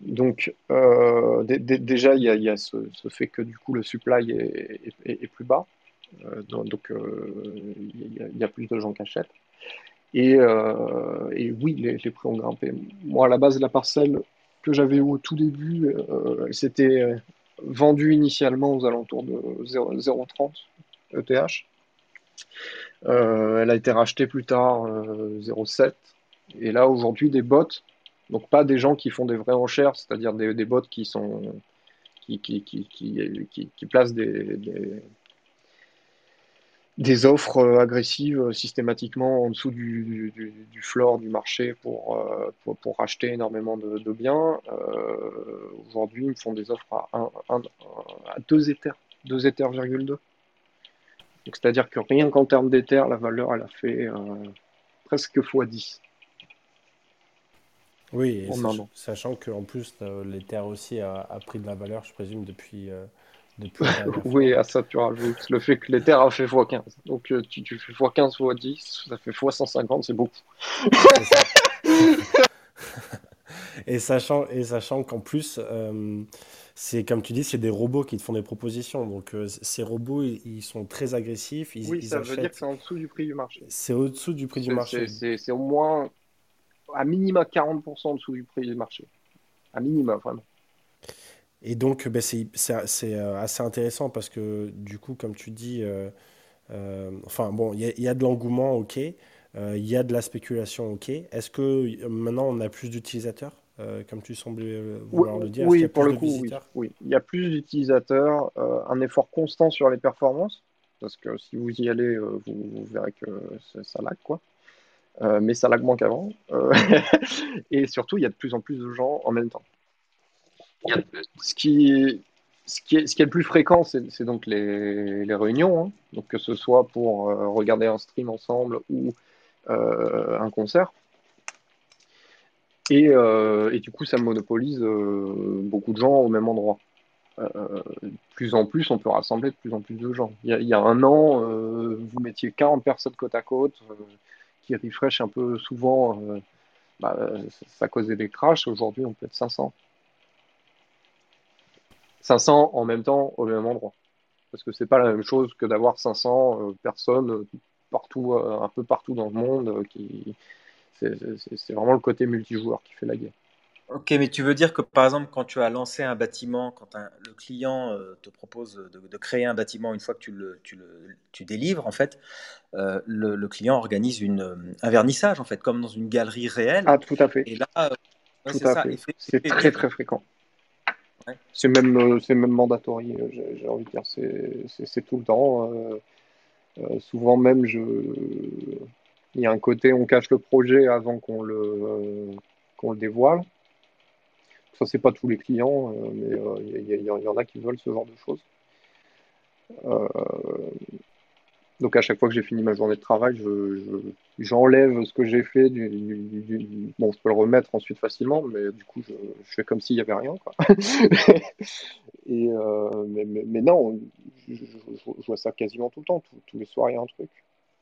[SPEAKER 5] Donc euh, déjà, il y a, ce, fait que du coup le supply est, plus bas, euh, donc euh, il y, a plus de gens qui achètent. Et, oui, les, prix ont grimpé. Moi, à la base, la parcelle que j'avais au tout début, elle s'était vendue initialement aux alentours de 0,30 ETH. elle a été rachetée plus tard 0,7. Et là, aujourd'hui, des bots donc pas des gens qui font des vraies enchères, c'est-à-dire des, bots qui sont qui, placent des, offres euh, agressives euh, systématiquement en dessous du, du, floor du marché pour, euh, pour, racheter énormément de, biens. Aujourd'hui, ils font des offres à, 1, à 2 Ethers, 2 Ethers,2. C'est-à-dire que rien qu'en termes d'Ether, la valeur, elle a fait presque x10.
[SPEAKER 3] Oui, sachant qu'en plus, euh, l'Ether aussi a, pris de la valeur, je présume, depuis. Euh, depuis (laughs)
[SPEAKER 5] oui, à ça tu rajoutes le fait que l'Ether a fait x15. Donc euh, tu, fais x15 x10, ça fait x150, c'est beaucoup. (laughs)
[SPEAKER 3] et sachant, et sachant qu'en plus, c'est comme tu dis, c'est des robots qui te font des propositions. Donc ces robots, ils, sont très agressifs. Ils,
[SPEAKER 5] oui, ça veut dire que c'est en dessous du prix du marché.
[SPEAKER 3] C'est au-dessous du prix du marché.
[SPEAKER 5] C'est au moins à minima 40% en dessous du prix du marché. À minima, vraiment.
[SPEAKER 3] Et donc, ben, c'est euh, assez intéressant parce que, du coup, comme tu dis, euh, euh, enfin, bon, il y, a de l'engouement, ok. Il y a de la spéculation, ok. Est-ce que maintenant, on a plus d'utilisateurs, comme tu semblais vouloir le dire?
[SPEAKER 5] Oui, pour le coup, oui, Il y a plus d'utilisateurs, un effort constant sur les performances. Parce que si vous y allez, vous, verrez que ça lag, quoi. Euh, mais ça lag moins qu'avant. Euh, (laughs) et surtout, il y a de plus en plus de gens en même temps. ce, qui, ce, qui est, ce qui est le plus fréquent, c'est donc les, les réunions, hein. donc que ce soit pour euh, regarder un stream ensemble ou un concert. Et, et, du coup, ça monopolise beaucoup de gens au même endroit. de plus en plus, on peut rassembler de plus en plus de gens. Il y a, il y a un an, vous mettiez 40 personnes côte à côte qui refresh un peu souvent, euh, bah, ça causait des crashs. Aujourd'hui, on peut être 500. 500 en même temps au même endroit. Parce que c'est pas la même chose que d'avoir 500 euh, personnes partout, euh, un peu partout dans le monde. qui C'est vraiment le côté multijoueur qui fait la guerre.
[SPEAKER 4] Ok, mais tu veux dire que par exemple, quand tu as lancé un bâtiment, quand le client euh, te propose de, créer un bâtiment une fois que tu le, tu le tu délivres, en fait, euh, le, client organise une, un vernissage, en fait, comme dans une galerie réelle.
[SPEAKER 5] Ah, tout à fait.
[SPEAKER 4] Et là, euh,
[SPEAKER 5] c'est très très fréquent. C'est même, même mandatory, j'ai envie de dire. C'est tout le temps. souvent même, je... il y a un côté, on cache le projet avant qu'on le, qu'on le dévoile. Ça, c'est pas tous les clients, euh, mais il euh, y, en a qui veulent ce genre de choses. Euh, donc à chaque fois que j'ai fini ma journée de travail, j'enlève ce que j'ai fait. bon, je peux le remettre ensuite facilement, mais du coup, je, fais comme s'il n'y avait rien. (laughs) Et, mais, non, je, vois ça quasiment tout le temps. tous les soirs, il y a un truc.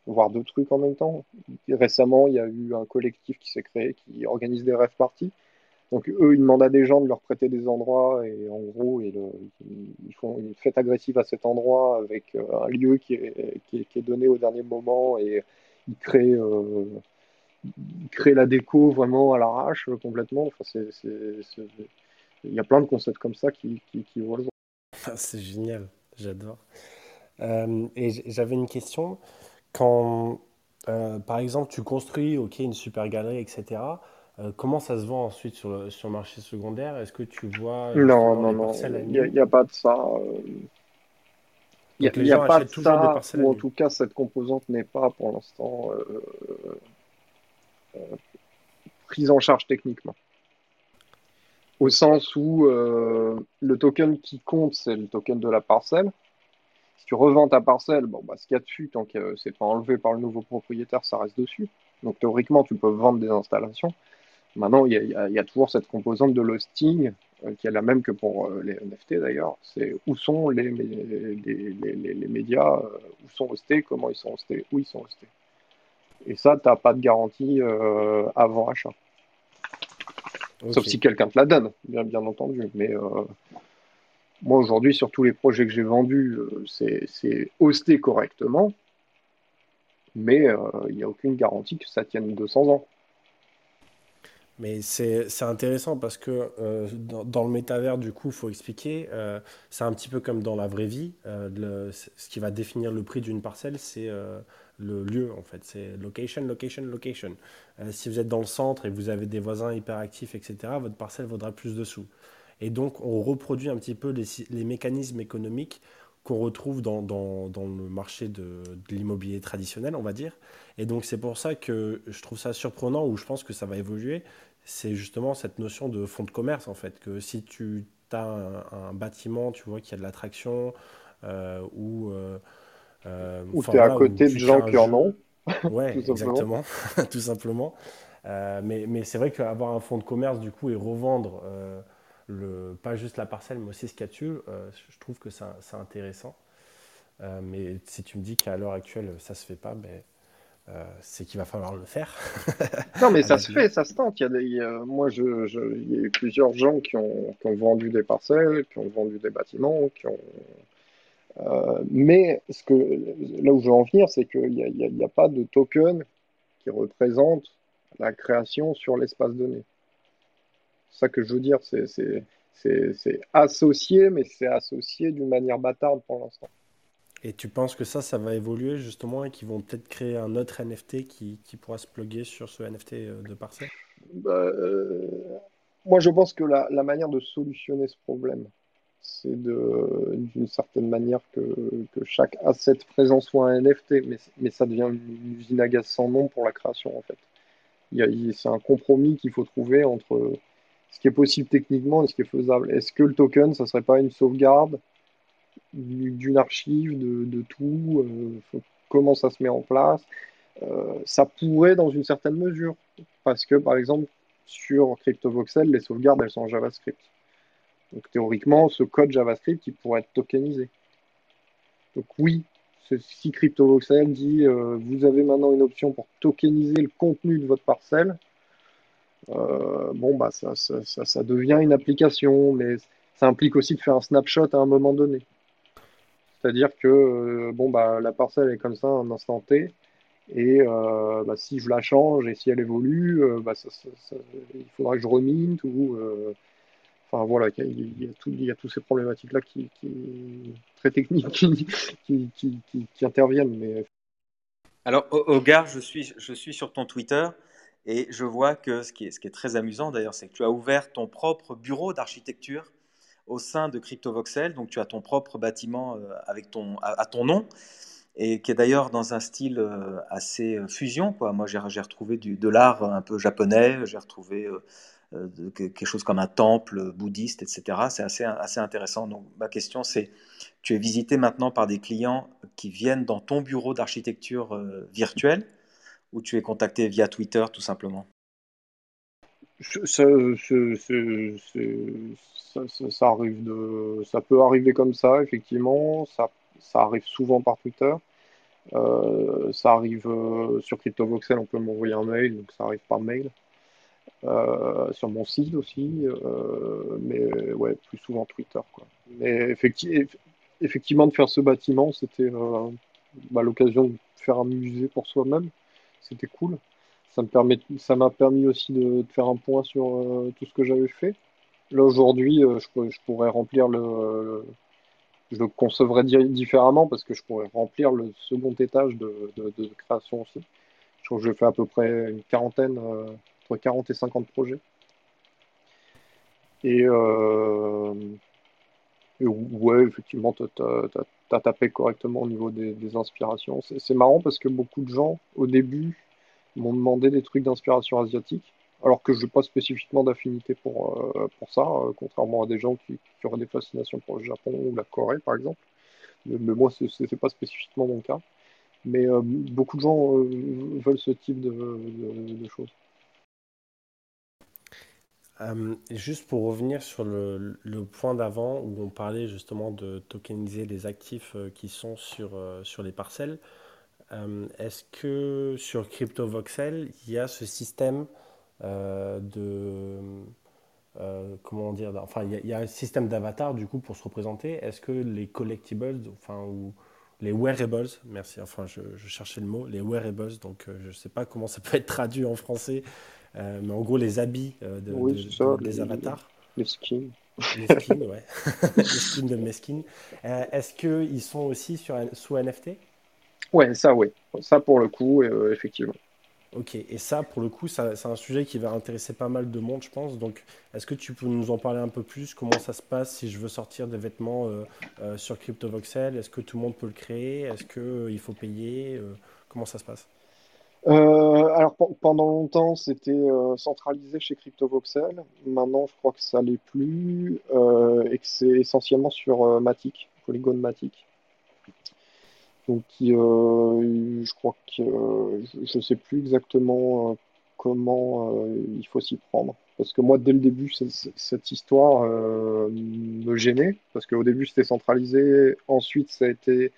[SPEAKER 5] Voire deux trucs en même temps. récemment, il y a eu un collectif qui s'est créé qui organise des rêves parties. Donc eux, ils demandent à des gens de leur prêter des endroits et en gros, ils, font une fête agressive à cet endroit avec euh, un lieu qui est, donné au dernier moment et ils créent, euh, la déco vraiment à l'arrache euh, complètement. Enfin, Il y a plein de concepts comme ça qui, qui, qui le jour.
[SPEAKER 3] Ah, c'est génial, j'adore. et j'avais une question. Quand, par exemple, tu construis ok, une super galerie, etc., euh, comment ça se vend ensuite sur le, sur marché secondaire? Est-ce que tu vois
[SPEAKER 5] Non, non, non. Il n'y a, pas de ça. Il n'y a, pas de ça, ou en tout cas, cette composante n'est pas pour l'instant euh, euh, prise en charge techniquement. Au sens où le token qui compte, c'est le token de la parcelle. Si tu revends ta parcelle, bon, bah, ce qu'il y a dessus, tant que c'est pas enlevé par le nouveau propriétaire, ça reste dessus. Donc théoriquement, tu peux vendre des installations. Maintenant, il y, a, toujours cette composante de l'hosting, euh, qui est la même que pour euh, les NFT d'ailleurs. C'est où sont les, les, médias, euh, où sont hostés, comment ils sont hostés, où ils sont hostés. Et ça, tu n'as pas de garantie avant achat. Sauf si quelqu'un te la donne, bien, bien entendu. Mais moi, aujourd'hui, sur tous les projets que j'ai vendus, c'est hosté correctement. Mais il n'y a aucune garantie que ça tienne 200 ans.
[SPEAKER 3] Mais c'est intéressant parce que euh, dans, le métavers, du coup, il faut expliquer, euh, c'est un petit peu comme dans la vraie vie. Euh, ce qui va définir le prix d'une parcelle, c'est le lieu, en fait. C'est location, location, location. si vous êtes dans le centre et vous avez des voisins hyperactifs, etc., votre parcelle vaudra plus de sous. Et donc, on reproduit un petit peu les, mécanismes économiques qu'on retrouve dans, dans, dans, le marché de l'immobilier traditionnel, on va dire. Et donc, c'est pour ça que je trouve ça surprenant, ou je pense que ça va évoluer c'est justement cette notion de fonds de commerce, en fait, que si tu as un, bâtiment, tu vois qu'il y a de l'attraction, euh, ou... Euh,
[SPEAKER 5] euh ou tu es à côté de gens qui en ont.
[SPEAKER 3] Ouais, exactement, (laughs) tout simplement. (laughs) Mais, mais c'est vrai qu'avoir un fonds de commerce, du coup, et revendre le, pas juste la parcelle, mais aussi ce qu'il y a dessus, je trouve que c'est intéressant. mais si tu me dis qu'à l'heure actuelle, ça se fait pas, ben, euh, c'est qu'il va falloir le faire. (laughs)
[SPEAKER 5] non, mais ça se fait, ça se tente. Il y a moi, je, il y a eu plusieurs gens qui ont, qui ont, vendu des parcelles, qui ont vendu des bâtiments, qui ont. Euh, mais ce que, là où je veux en venir, c'est qu'il n'y a, a, pas de token qui représente la création sur l'espace donné. C'est ça que je veux dire, c'est associé, mais c'est associé d'une manière bâtarde pour l'instant.
[SPEAKER 3] Et tu penses que ça, ça va évoluer justement et qu'ils vont peut-être créer un autre NFT qui, pourra se plugger sur ce NFT euh, de parcelle
[SPEAKER 5] bah, euh, Moi, je pense que la, manière de solutionner ce problème, c'est d'une certaine manière que, que, chaque asset présent soit un NFT, mais, mais ça devient une usine à gaz sans nom pour la création en fait. C'est un compromis qu'il faut trouver entre ce qui est possible techniquement et ce qui est faisable. Est-ce que le token, ça serait pas une sauvegarde d'une archive, de, tout, euh, comment ça se met en place. Euh, ça pourrait dans une certaine mesure, parce que par exemple, sur CryptoVoxel, les sauvegardes, elles sont en JavaScript. Donc théoriquement, ce code JavaScript, il pourrait être tokenisé. Donc oui, si CryptoVoxel dit euh, vous avez maintenant une option pour tokeniser le contenu de votre parcelle, bon bah ça, devient une application, mais ça implique aussi de faire un snapshot à un moment donné. C'est-à-dire que euh, bon, bah, la parcelle est comme ça un instant T, Et euh, bah, si je la change et si elle évolue, euh, bah, il faudra que je reminte ou. Enfin voilà, il y, a, tout, toutes ces problématiques-là qui, très techniques (laughs) qui, interviennent.
[SPEAKER 4] Alors, Ogar, je suis, je suis sur ton Twitter et je vois que ce qui est, ce qui est très amusant d'ailleurs, c'est que tu as ouvert ton propre bureau d'architecture au sein de CryptoVoxel. Donc, tu as ton propre bâtiment avec ton, à ton nom et qui est d'ailleurs dans un style euh, assez euh, fusion. Moi, j'ai retrouvé du, de l'art un peu japonais, j'ai retrouvé euh, quelque chose comme un temple bouddhiste, etc. C'est assez, assez intéressant. Donc, ma question, c'est tu es visité maintenant par des clients qui viennent dans ton bureau d'architecture virtuelle ou tu es contacté via Twitter tout simplement?
[SPEAKER 5] Ça, arrive de, ça peut arriver comme ça, effectivement. Ça, ça arrive souvent par Twitter. Euh, ça arrive euh, sur CryptoVoxel, on peut m'envoyer un mail, donc ça arrive par mail. Euh, sur mon site aussi, mais ouais, plus souvent Twitter. Quoi. Mais effectivement, de faire ce bâtiment, c'était bah, l'occasion de faire un musée pour soi-même. C'était cool. Ça m'a permis aussi de, faire un point sur tout ce que j'avais fait. Là, aujourd'hui, je, je, pourrais remplir le, je le concevrais différemment parce que je pourrais remplir le second étage de, création aussi. Je trouve que je fais à peu près une quarantaine, euh, entre 40 et 50 projets. Et, euh, ouais, effectivement, tu as, tapé correctement au niveau des inspirations. C'est marrant parce que beaucoup de gens, au début, m'ont demandé des trucs d'inspiration asiatique alors que je n'ai pas spécifiquement d'affinité pour, euh, ça, euh, contrairement à des gens qui, auraient des fascinations pour le Japon ou la Corée, par exemple. Mais, moi, ce n'est pas spécifiquement mon cas. Mais euh, beaucoup de gens veulent ce type de, choses.
[SPEAKER 3] juste pour revenir sur le, point d'avant où on parlait justement de tokeniser les actifs qui sont sur, les parcelles, est-ce que sur CryptoVoxel, il y a ce système de euh, comment dire, enfin, il y, a un système d'avatar du coup pour se représenter. Est-ce que les collectibles, enfin, ou les wearables, merci, enfin, je, cherchais le mot, les wearables, donc euh, je ne sais pas comment ça peut être traduit en français, mais en gros, les habits de, des avatars.
[SPEAKER 5] Les skins.
[SPEAKER 3] Les skins, ouais. (laughs) les skins de mes skins. Est-ce qu'ils sont aussi sur, sous NFT
[SPEAKER 5] Ouais, ça, oui. Ça, pour le coup, effectivement.
[SPEAKER 3] Ok, et ça, pour le coup, c'est un sujet qui va intéresser pas mal de monde, je pense. Donc, est-ce que tu peux nous en parler un peu plus? Comment ça se passe si je veux sortir des vêtements euh, euh, sur CryptoVoxel? Est-ce que tout le monde peut le créer? Est-ce qu'il euh, faut payer Comment ça se passe?
[SPEAKER 5] Alors pendant longtemps c'était centralisé chez CryptoVoxel. Maintenant je crois que ça l'est plus et que c'est essentiellement sur Matic, Polygon Matic. Donc, euh, je crois que je ne sais plus exactement euh, comment euh, il faut s'y prendre. Parce que moi, dès le début, cette histoire me gênait. Parce qu'au début, c'était centralisé. Ensuite, ça a été.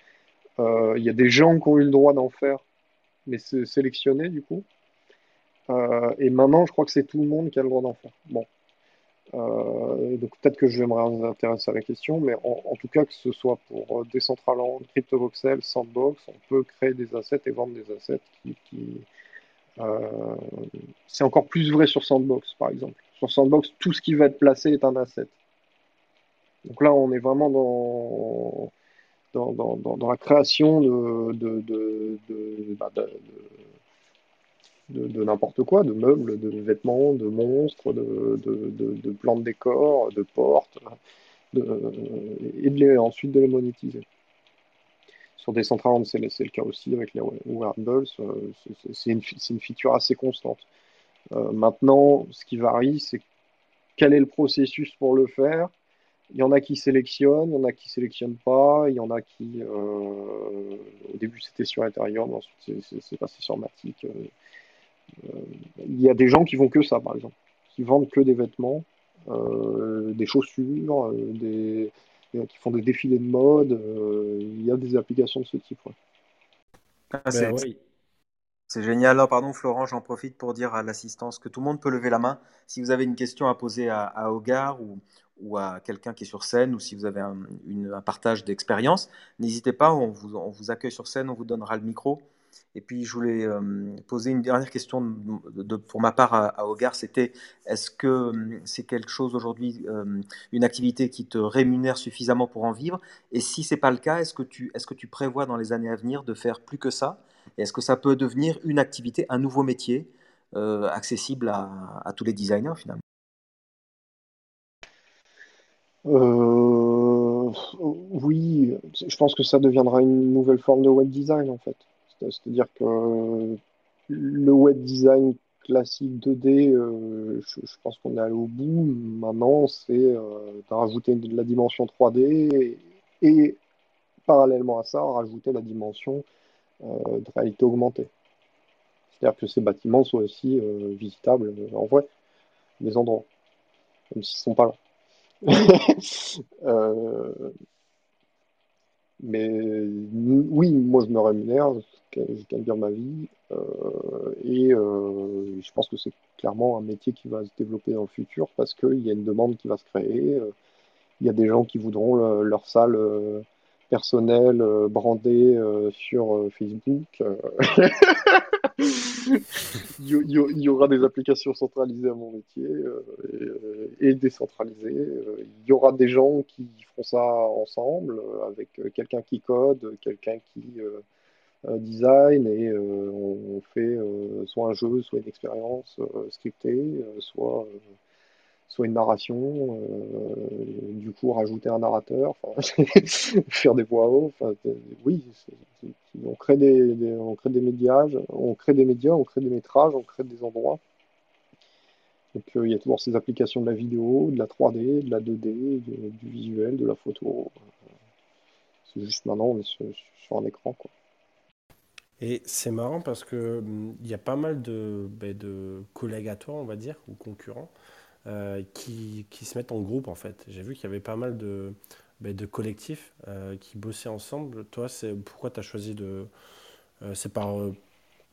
[SPEAKER 5] Il y a des gens qui ont eu le droit d'en faire, mais c'est sélectionné du coup. et maintenant, je crois que c'est tout le monde qui a le droit d'en faire. Bon, euh, donc peut-être que je vais me à la question, mais en, tout cas que ce soit pour euh, Decentraland, CryptoVoxel, Sandbox, on peut créer des assets et vendre des assets qui, euh, c'est encore plus vrai sur Sandbox par exemple. Sur Sandbox, tout ce qui va être placé est un asset. Donc là, on est vraiment dans dans, dans, la création de, de, de, de de, n'importe quoi, de meubles, de vêtements, de monstres, de, de, plans de décor, de portes, et de ensuite de les monétiser. Sur Decentraland, c'est le cas aussi avec les wearables, c'est une, feature assez constante. Euh, maintenant, ce qui varie, c'est quel est le processus pour le faire. Il y en a qui sélectionnent, il y en a qui sélectionnent pas, il y en a qui, euh, au début c'était sur Ethereum, ensuite c'est passé sur Matic. Euh, il y a des gens qui vont que ça, par exemple, qui vendent que des vêtements, euh, des chaussures, euh, des, qui font des défilés de mode. Euh, il y a des applications de ce type.
[SPEAKER 4] Ah, ben c'est génial. pardon, Florent, j'en profite pour dire à l'assistance que tout le monde peut lever la main. Si vous avez une question à poser à, à Hogar ou, ou à quelqu'un qui est sur scène, ou si vous avez un, une, un partage d'expérience, n'hésitez pas, on vous, on vous, accueille sur scène, on vous donnera le micro. Et puis, je voulais poser une dernière question de, pour ma part à, Hogar, c'était est-ce que c'est quelque chose aujourd'hui, une activité qui te rémunère suffisamment pour en vivre? Et si c'est pas le cas, est-ce que, tu, est-ce que tu prévois dans les années à venir de faire plus que ça? Et est-ce que ça peut devenir une activité, un nouveau métier accessible à, tous les designers finalement?
[SPEAKER 5] Euh, oui, je pense que ça deviendra une nouvelle forme de web design en fait. C'est-à-dire que le web design classique 2D, euh, je, pense qu'on est allé au bout. Maintenant, c'est euh, de rajouter de la dimension 3D et, parallèlement à ça, rajouter la dimension de réalité augmentée. C'est-à-dire que ces bâtiments soient aussi visitables en vrai, des endroits, même s'ils ne sont pas là. (laughs) Euh, mais oui, moi je me rémunère, je gagne bien ma vie, euh, et euh, je pense que c'est clairement un métier qui va se développer dans le futur parce qu'il y a une demande qui va se créer. Il y a des gens qui voudront leur salle personnelle brandée sur Facebook. (laughs) il, y, aura des applications centralisées à mon métier euh, euh, et, décentralisées. Euh, il y aura des gens qui feront ça ensemble avec quelqu'un qui code, quelqu'un qui design et on, fait soit un jeu, soit une expérience scriptée, soit soit une narration, du coup rajouter un narrateur, (laughs) faire des voix off. oui, on crée des, on crée des médias, on crée des médias, on crée des métrages, on crée des endroits. Donc il y a toujours ces applications de la vidéo, de la 3D, de la 2D, du visuel, de la photo. C'est juste maintenant on est sur, un écran quoi.
[SPEAKER 3] Et c'est marrant parce que hum, il y a pas mal de, ben, de collègues à toi, on va dire, ou concurrents, euh, qui, qui, se mettent en groupe en fait. J'ai vu qu'il y avait pas mal de, ben, de collectifs euh, qui bossaient ensemble. Toi, c'est pourquoi tu as choisi de. Euh, c'est par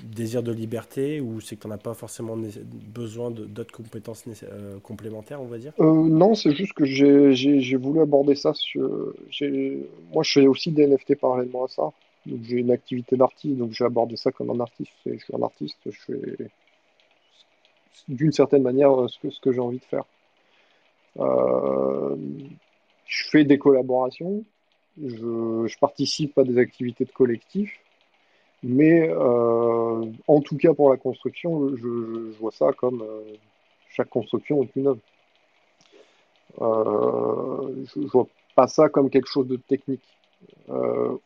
[SPEAKER 3] désir de liberté ou c'est que tu n'en as pas forcément besoin d'autres compétences complémentaires, on va dire?
[SPEAKER 5] Non, c'est juste que j'ai voulu aborder ça. Sur, moi, je fais aussi des NFT parallèlement à ça. Donc, j'ai une activité d'artiste, donc j'ai abordé ça comme un artiste. Je suis un artiste, je fais d'une certaine manière ce que, ce que j'ai envie de faire. Euh, je fais des collaborations, je, participe à des activités de collectif, mais euh, en tout cas pour la construction, je, vois ça comme euh, chaque construction est une œuvre. je, ne vois pas ça comme quelque chose de technique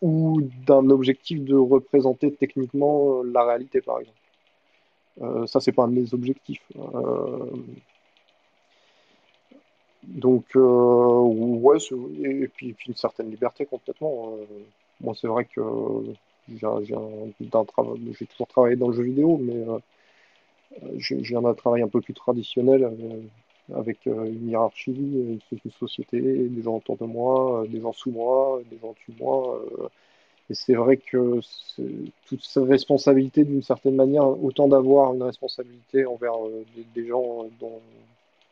[SPEAKER 5] ou d'un objectif de représenter techniquement la réalité, par exemple. Euh, ça, c'est pas un de mes objectifs. Euh, donc, euh, ouais, et puis, une certaine liberté complètement. moi, c'est vrai que j'ai toujours travaillé dans le jeu vidéo, mais j'ai un travail un peu plus traditionnel avec une hiérarchie, une, société, des gens autour de moi, des gens sous moi, des gens au-dessus de moi. Et c'est vrai que toute cette responsabilité, d'une certaine manière, autant d'avoir une responsabilité envers euh, des, gens dont,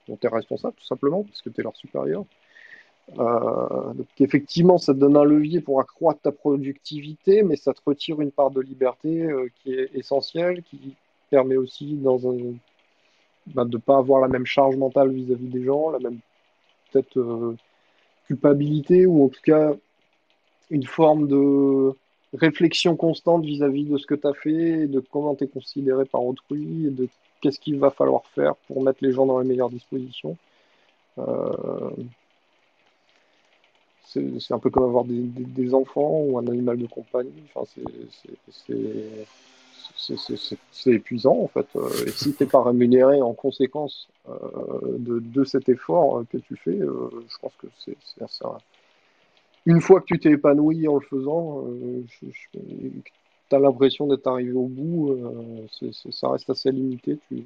[SPEAKER 5] tu es responsable, tout simplement, parce que tu es leur supérieur. Euh, donc effectivement, ça te donne un levier pour accroître ta productivité, mais ça te retire une part de liberté euh, qui est essentielle, qui permet aussi dans un, bah, de ne pas avoir la même charge mentale vis-à-vis des gens, la même peut-être culpabilité, ou en tout cas une forme de réflexion constante vis-à-vis de ce que tu as fait, de comment tu es considéré par autrui, et de qu'est-ce qu'il va falloir faire pour mettre les gens dans les meilleures dispositions. Euh, c'est un peu comme avoir des, enfants ou un animal de compagnie. Enfin, c'est épuisant en fait. Et si tu n'es pas rémunéré en conséquence euh, de, cet effort que tu fais, euh, je pense que c'est une fois que tu t'es épanoui en le faisant, euh, tu as l'impression d'être arrivé au bout, euh, ça reste assez limité, tu,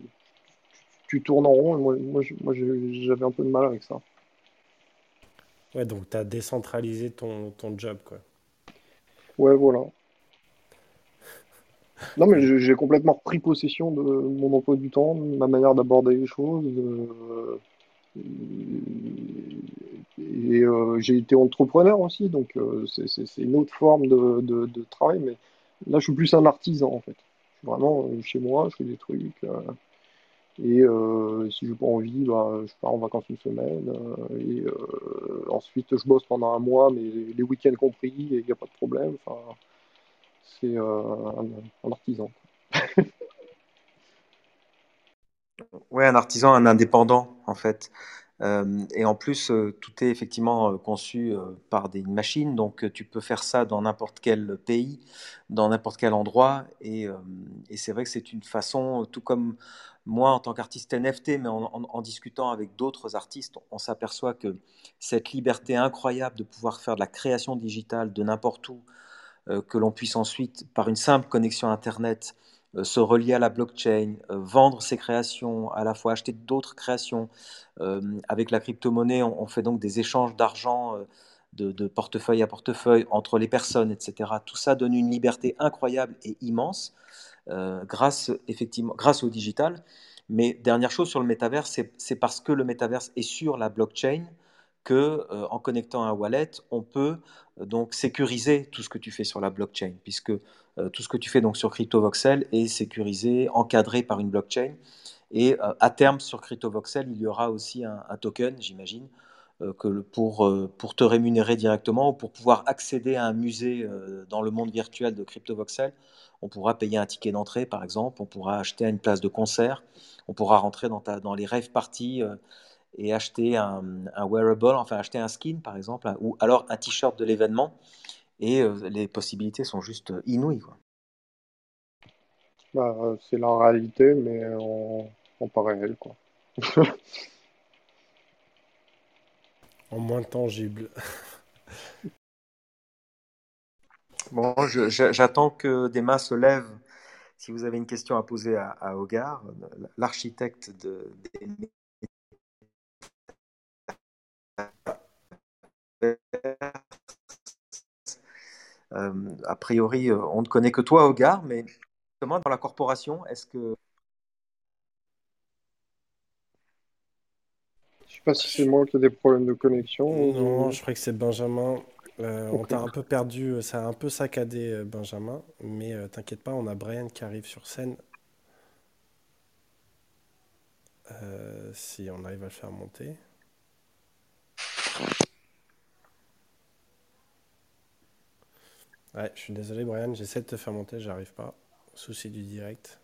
[SPEAKER 5] tu, tournes en rond, moi, moi, j'avais un peu de mal avec ça.
[SPEAKER 3] Ouais, donc tu as décentralisé ton, ton job, quoi.
[SPEAKER 5] Ouais, voilà. Non, mais j'ai complètement repris possession de mon emploi du temps, de ma manière d'aborder les choses. Et euh, j'ai été entrepreneur aussi, donc euh, c'est une autre forme de, travail, mais là, je suis plus un artisan en fait. Je suis vraiment chez moi, je fais des trucs. et si j'ai pas envie, bah, je pars en vacances une semaine. et ensuite, je bosse pendant un mois, mais les week-ends compris, il n'y a pas de problème. Enfin, c'est un, un, artisan.
[SPEAKER 4] ouais, un artisan, un indépendant en fait. Euh, et en plus, euh, tout est effectivement euh, conçu par des machines, donc tu peux faire ça dans n'importe quel pays, dans n'importe quel endroit. Et, c'est vrai que c'est une façon, tout comme moi en tant qu'artiste NFT, mais en, discutant avec d'autres artistes, on, s'aperçoit que cette liberté incroyable de pouvoir faire de la création digitale de n'importe où, que l'on puisse ensuite, par une simple connexion Internet, se relier à la blockchain, euh, vendre ses créations, à la fois acheter d'autres créations. Euh, avec la crypto-monnaie, on, fait donc des échanges d'argent de, portefeuille à portefeuille entre les personnes, etc. Tout ça donne une liberté incroyable et immense grâce, effectivement, grâce au digital. Mais dernière chose sur le métaverse, c'est parce que le métaverse est sur la blockchain que, en connectant un wallet, on peut donc sécuriser tout ce que tu fais sur la blockchain, puisque euh, tout ce que tu fais donc sur CryptoVoxel est sécurisé, encadré par une blockchain. Et euh, à terme, sur CryptoVoxel, il y aura aussi un, token, j'imagine, euh, que pour, pour te rémunérer directement ou pour pouvoir accéder à un musée dans le monde virtuel de CryptoVoxel. On pourra payer un ticket d'entrée, par exemple, on pourra acheter une place de concert, on pourra rentrer dans, ta, dans les rave parties et acheter un, wearable, enfin acheter un skin, par exemple, ou alors un t-shirt de l'événement et les possibilités sont juste inouïes. Quoi.
[SPEAKER 5] Bah, c'est la réalité, mais en, en pas réel. Quoi. (laughs)
[SPEAKER 3] en moins tangible. (laughs)
[SPEAKER 4] bon, j'attends que des mains se lèvent. Si vous avez une question à poser à, à Hogar, l'architecte de, des Euh, a priori, euh, on ne connaît que toi, Hogar, mais justement, dans la corporation, est-ce que.
[SPEAKER 5] Je ne sais pas si c'est moi qui ai des problèmes de connexion.
[SPEAKER 3] Non, je crois que c'est Benjamin. Euh, on t'a un peu perdu, ça a un peu saccadé Benjamin, mais t'inquiète pas, on a Brian qui arrive sur scène. si on arrive à le faire monter. Ouais, je suis désolé, Brian, j'essaie de te faire monter, j'arrive pas. Souci du direct.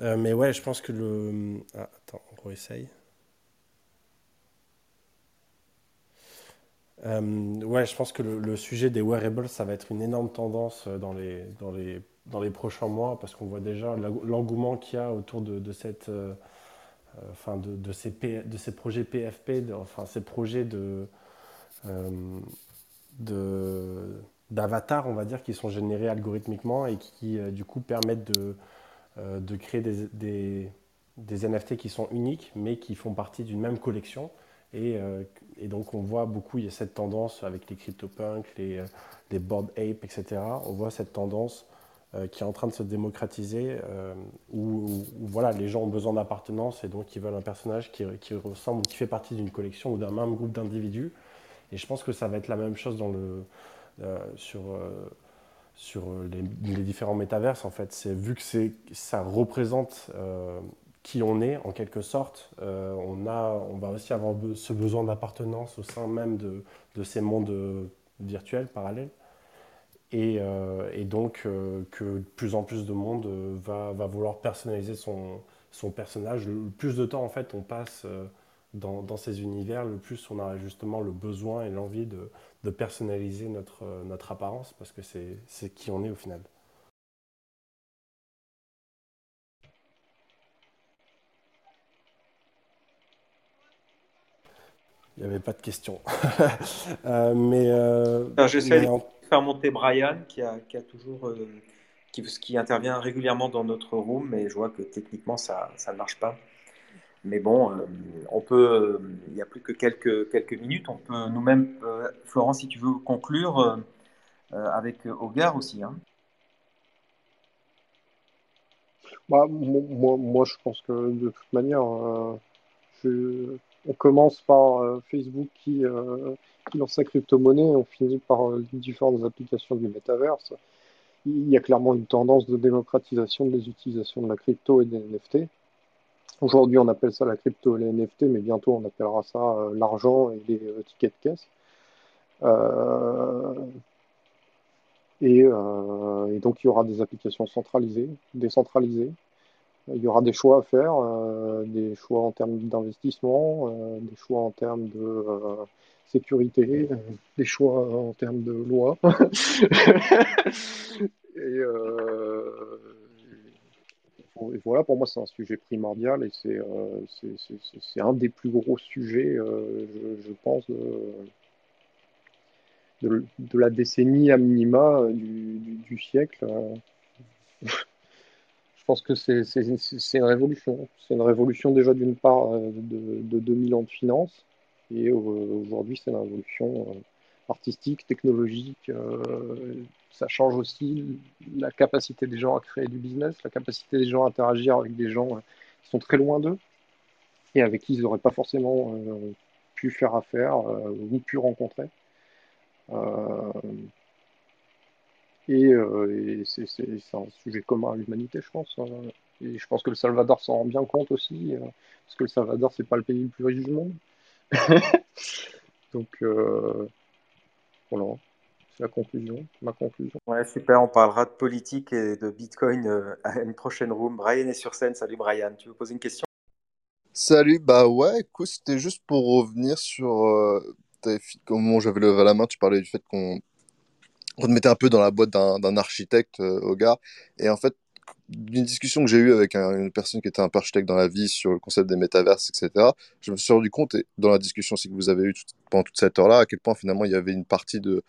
[SPEAKER 3] Euh, mais ouais, je pense que le. Ah, attends, on réessaye. Euh, ouais, je pense que le, sujet des wearables, ça va être une énorme tendance dans les, dans les, dans les prochains mois parce qu'on voit déjà l'engouement qu'il y a autour de, cette. Euh, enfin, de, de, ces projets PFP, enfin, ces projets de d'avatars, on va dire, qui sont générés algorithmiquement et qui, euh, du coup, permettent de, euh, de créer des, des, des, NFT qui sont uniques, mais qui font partie d'une même collection. Et, et, donc, on voit beaucoup, il y a cette tendance avec les CryptoPunks, les, les Board Ape, etc. On voit cette tendance qui est en train de se démocratiser, où, voilà, les gens ont besoin d'appartenance et donc ils veulent un personnage qui, qui ressemble ou qui fait partie d'une collection ou d'un même groupe d'individus. Et je pense que ça va être la même chose dans le, euh, sur, euh, sur les, différents métaverses. En fait, c'est vu que ça représente euh, qui on est en quelque sorte, on, a, on va aussi avoir ce besoin d'appartenance au sein même de, de, ces mondes virtuels parallèles. Et, et donc que de plus en plus de monde va, va vouloir personnaliser son, son, personnage. Le plus de temps, en fait, on passe dans, ces univers, le plus on a justement le besoin et l'envie de, personnaliser notre, notre apparence, parce que c'est qui on est au final. Il n'y avait pas de questions. (laughs) Euh, mais euh,
[SPEAKER 4] j'essaie de faire monter Brian, qui a, qui a toujours, euh, qui, qui, intervient régulièrement dans notre room, mais je vois que techniquement ça, ça ne marche pas. Mais bon, euh, on peut, euh, il n'y a plus que quelques, minutes. On peut nous-mêmes, euh, Florent, si tu veux conclure avec Hogar aussi. Hein.
[SPEAKER 5] Bah, moi, je pense que de toute manière, on commence par Facebook qui, qui lance sa crypto-monnaie, on finit par différentes applications du métaverse. Il y a clairement une tendance de démocratisation des utilisations de la crypto et des NFT. Aujourd'hui, on appelle ça la crypto les NFT, mais bientôt on appellera ça l'argent et les tickets de caisse. Euh, et, donc, il y aura des applications centralisées, décentralisées. Il y aura des choix à faire, euh, des choix en termes d'investissement, euh, des choix en termes de sécurité, des choix en termes de loi. (laughs) voilà, pour moi, c'est un sujet primordial et c'est un des plus gros sujets, je, pense, de, la décennie à minima euh, du, siècle. Euh. (laughs) je pense que c'est une révolution. C'est une révolution déjà d'une part euh, de, de, 2000 ans de finances et aujourd'hui c'est une révolution artistique, technologique. Ça change aussi la capacité des gens à créer du business, la capacité des gens à interagir avec des gens qui sont très loin d'eux et avec qui ils n'auraient pas forcément pu faire affaire ou pu rencontrer. Euh, et, euh, c'est un sujet commun à l'humanité, je pense. Hein. Et je pense que le Salvador s'en rend bien compte aussi, euh, parce que le Salvador, c'est pas le pays le plus riche du monde. (laughs) Donc, voilà, la conclusion, ma conclusion.
[SPEAKER 4] Ouais, super, on parlera de politique et de Bitcoin à une prochaine room. Brian est sur scène, salut Brian, tu veux poser une question?
[SPEAKER 6] Salut, bah ouais, écoute, c'était juste pour revenir sur au moment où j'avais levé la main, tu parlais du fait qu'on te mettait un peu dans la boîte d'un architecte euh, au gars. Et en fait, d'une discussion que j'ai eue avec une personne qui était un peu architecte dans la vie sur le concept des métaverses, etc., je me suis rendu compte, et dans la discussion aussi que vous avez eue pendant toute cette heure-là, à quel point finalement il y avait une partie de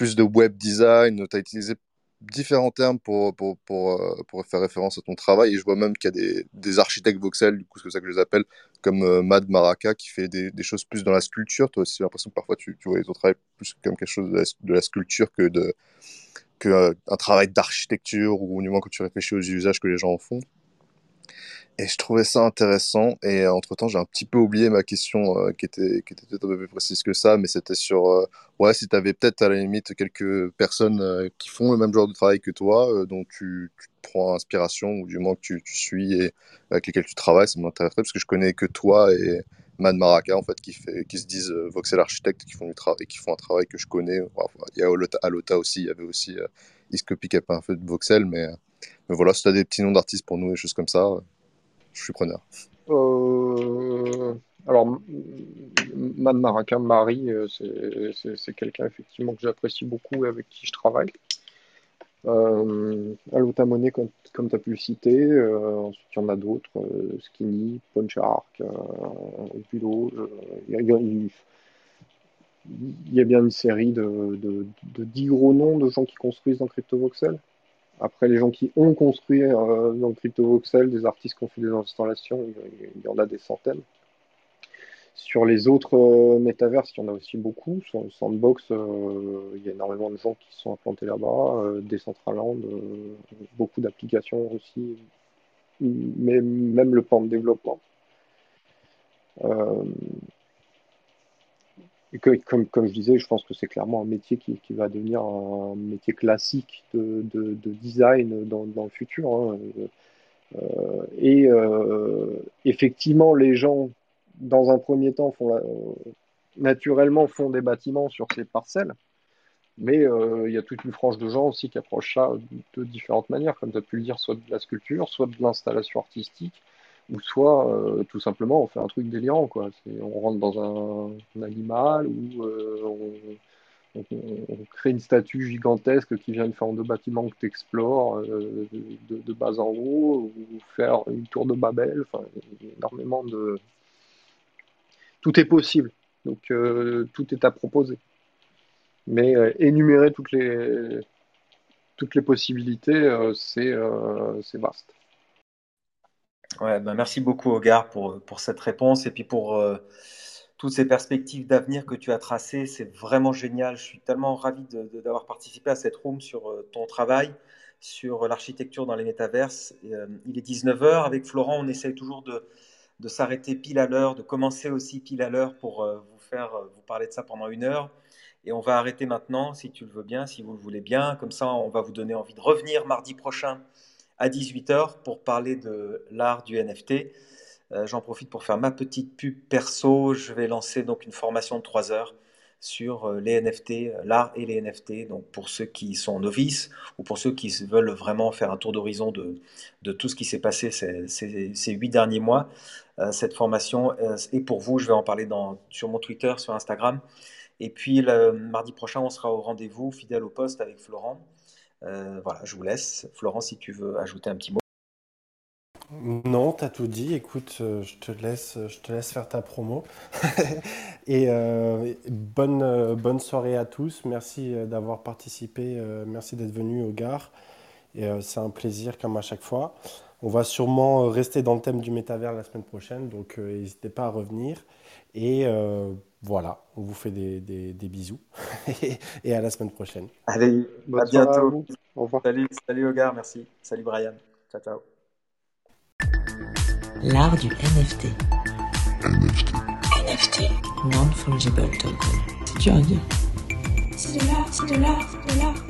[SPEAKER 6] plus de web design, tu as utilisé différents termes pour, pour, pour, euh, pour, faire référence à ton travail. Et je vois même qu'il y a des, des, architectes voxels, du coup, c'est ça que je les appelle, comme euh, Mad Maraka, qui fait des, choses plus dans la sculpture. Toi aussi, j'ai l'impression que parfois tu, tu vois ton travail plus comme quelque chose de la, sculpture que de euh, un travail d'architecture ou du moins que tu réfléchis aux usages que les gens en font. Et je trouvais ça intéressant. Et euh, entre temps, j'ai un petit peu oublié ma question euh, qui était, qui était peut-être un peu plus précise que ça, mais c'était sur, euh, ouais, si tu avais peut-être à la limite quelques personnes qui font le même genre de travail que toi, dont tu, prends inspiration, ou du moins que tu, tu suis et avec lesquels tu travailles, ça m'intéresserait, parce que je connais que toi et Man Maraka, en fait, qui, fait, qui se disent voxel architecte, qui font, du travail, qui font un travail que je connais. il y a Alota aussi, il y avait aussi Iscopy qui a pas un peu de voxel, mais, mais voilà, si tu as des petits noms d'artistes pour nous et choses comme ça, je suis preneur.
[SPEAKER 5] Euh, alors, Man Maraka, Marie, euh, c'est quelqu'un effectivement que j'apprécie beaucoup et avec qui je travaille. Euh, Monet, comme, tu as pu le citer. Euh, ensuite, il y en a d'autres Skinny, Punch Arc. Il y, a bien une série de, de, de 10 gros noms de gens qui construisent dans CryptoVoxel. Après, les gens qui ont construit euh, dans le CryptoVoxel, des artistes qui ont fait des installations, il y en a des centaines. Sur les autres euh, métaverses, il y en a aussi beaucoup. Sur le Sandbox, euh, il y a énormément de gens qui sont implantés là-bas. Decentraland, beaucoup d'applications aussi, mais même le plan de développement. Comme, je disais, je pense que c'est clairement un métier qui, va devenir un métier classique de, de, de design dans, le futur. Hein. Euh, et euh, effectivement, les gens, dans un premier temps, naturellement font des bâtiments sur ces parcelles. Mais euh, il y a toute une frange de gens aussi qui approchent ça de différentes manières, comme tu as pu le dire, soit de la sculpture, soit de l'installation artistique, ou soit euh, tout simplement on fait un truc délirant quoi. On rentre dans un, animal ou euh, on, crée une statue gigantesque qui vient une forme de bâtiment que tu explores euh, de, bas en haut ou faire une tour de Babel. Enfin, énormément de tout est possible. Donc tout est à proposer. Mais énumérer toutes les possibilités, c'est vaste.
[SPEAKER 4] Ouais, ben merci beaucoup, Ogar, pour, pour cette réponse et puis pour euh, toutes ces perspectives d'avenir que tu as tracées. C'est vraiment génial. Je suis tellement ravi d'avoir participé à cette room sur euh, ton travail, sur l'architecture dans les métaverses. Euh, il est 19h. Avec Florent, on essaye toujours de, de s'arrêter pile à l'heure, de commencer aussi pile à l'heure pour vous faire vous parler de ça pendant une heure. Et on va arrêter maintenant, si tu le veux bien, si vous le voulez bien. Comme ça, on va vous donner envie de revenir mardi prochain à 18h pour parler de l'art du NFT. Euh, j'en profite pour faire ma petite pub perso. Je vais lancer donc une formation de 3 heures sur euh, les NFT, euh, l'art et les NFT. Donc pour ceux qui sont novices ou pour ceux qui veulent vraiment faire un tour d'horizon de, de, tout ce qui s'est passé ces, huit derniers mois, cette formation est pour vous. Je vais en parler dans, sur mon Twitter, sur Instagram. Et puis le mardi prochain, on sera au rendez-vous, fidèle au poste avec Florent. Voilà, je vous laisse. Florent, si tu veux ajouter un petit mot.
[SPEAKER 3] Non, t'as tout dit. Écoute, euh, je te laisse, je te laisse faire ta promo. (laughs) Et euh, bonne, euh, soirée à tous. Merci d'avoir participé. merci d'être venu au Gare. C'est un plaisir comme à chaque fois. On va sûrement rester dans le thème du métavers la semaine prochaine, donc n'hésitez pas à revenir. Et voilà, on vous fait des, des, bisous. (laughs) et à la semaine prochaine.
[SPEAKER 4] Allez, à bientôt. Au revoir. Salut, salut au Gare, merci. Salut Brian. Ciao, ciao.
[SPEAKER 1] L'art du NFT. NFT. NFT. Non-fungible token. C'est dur à dire.
[SPEAKER 2] C'est de l'art, c'est de l'art, c'est de l'art.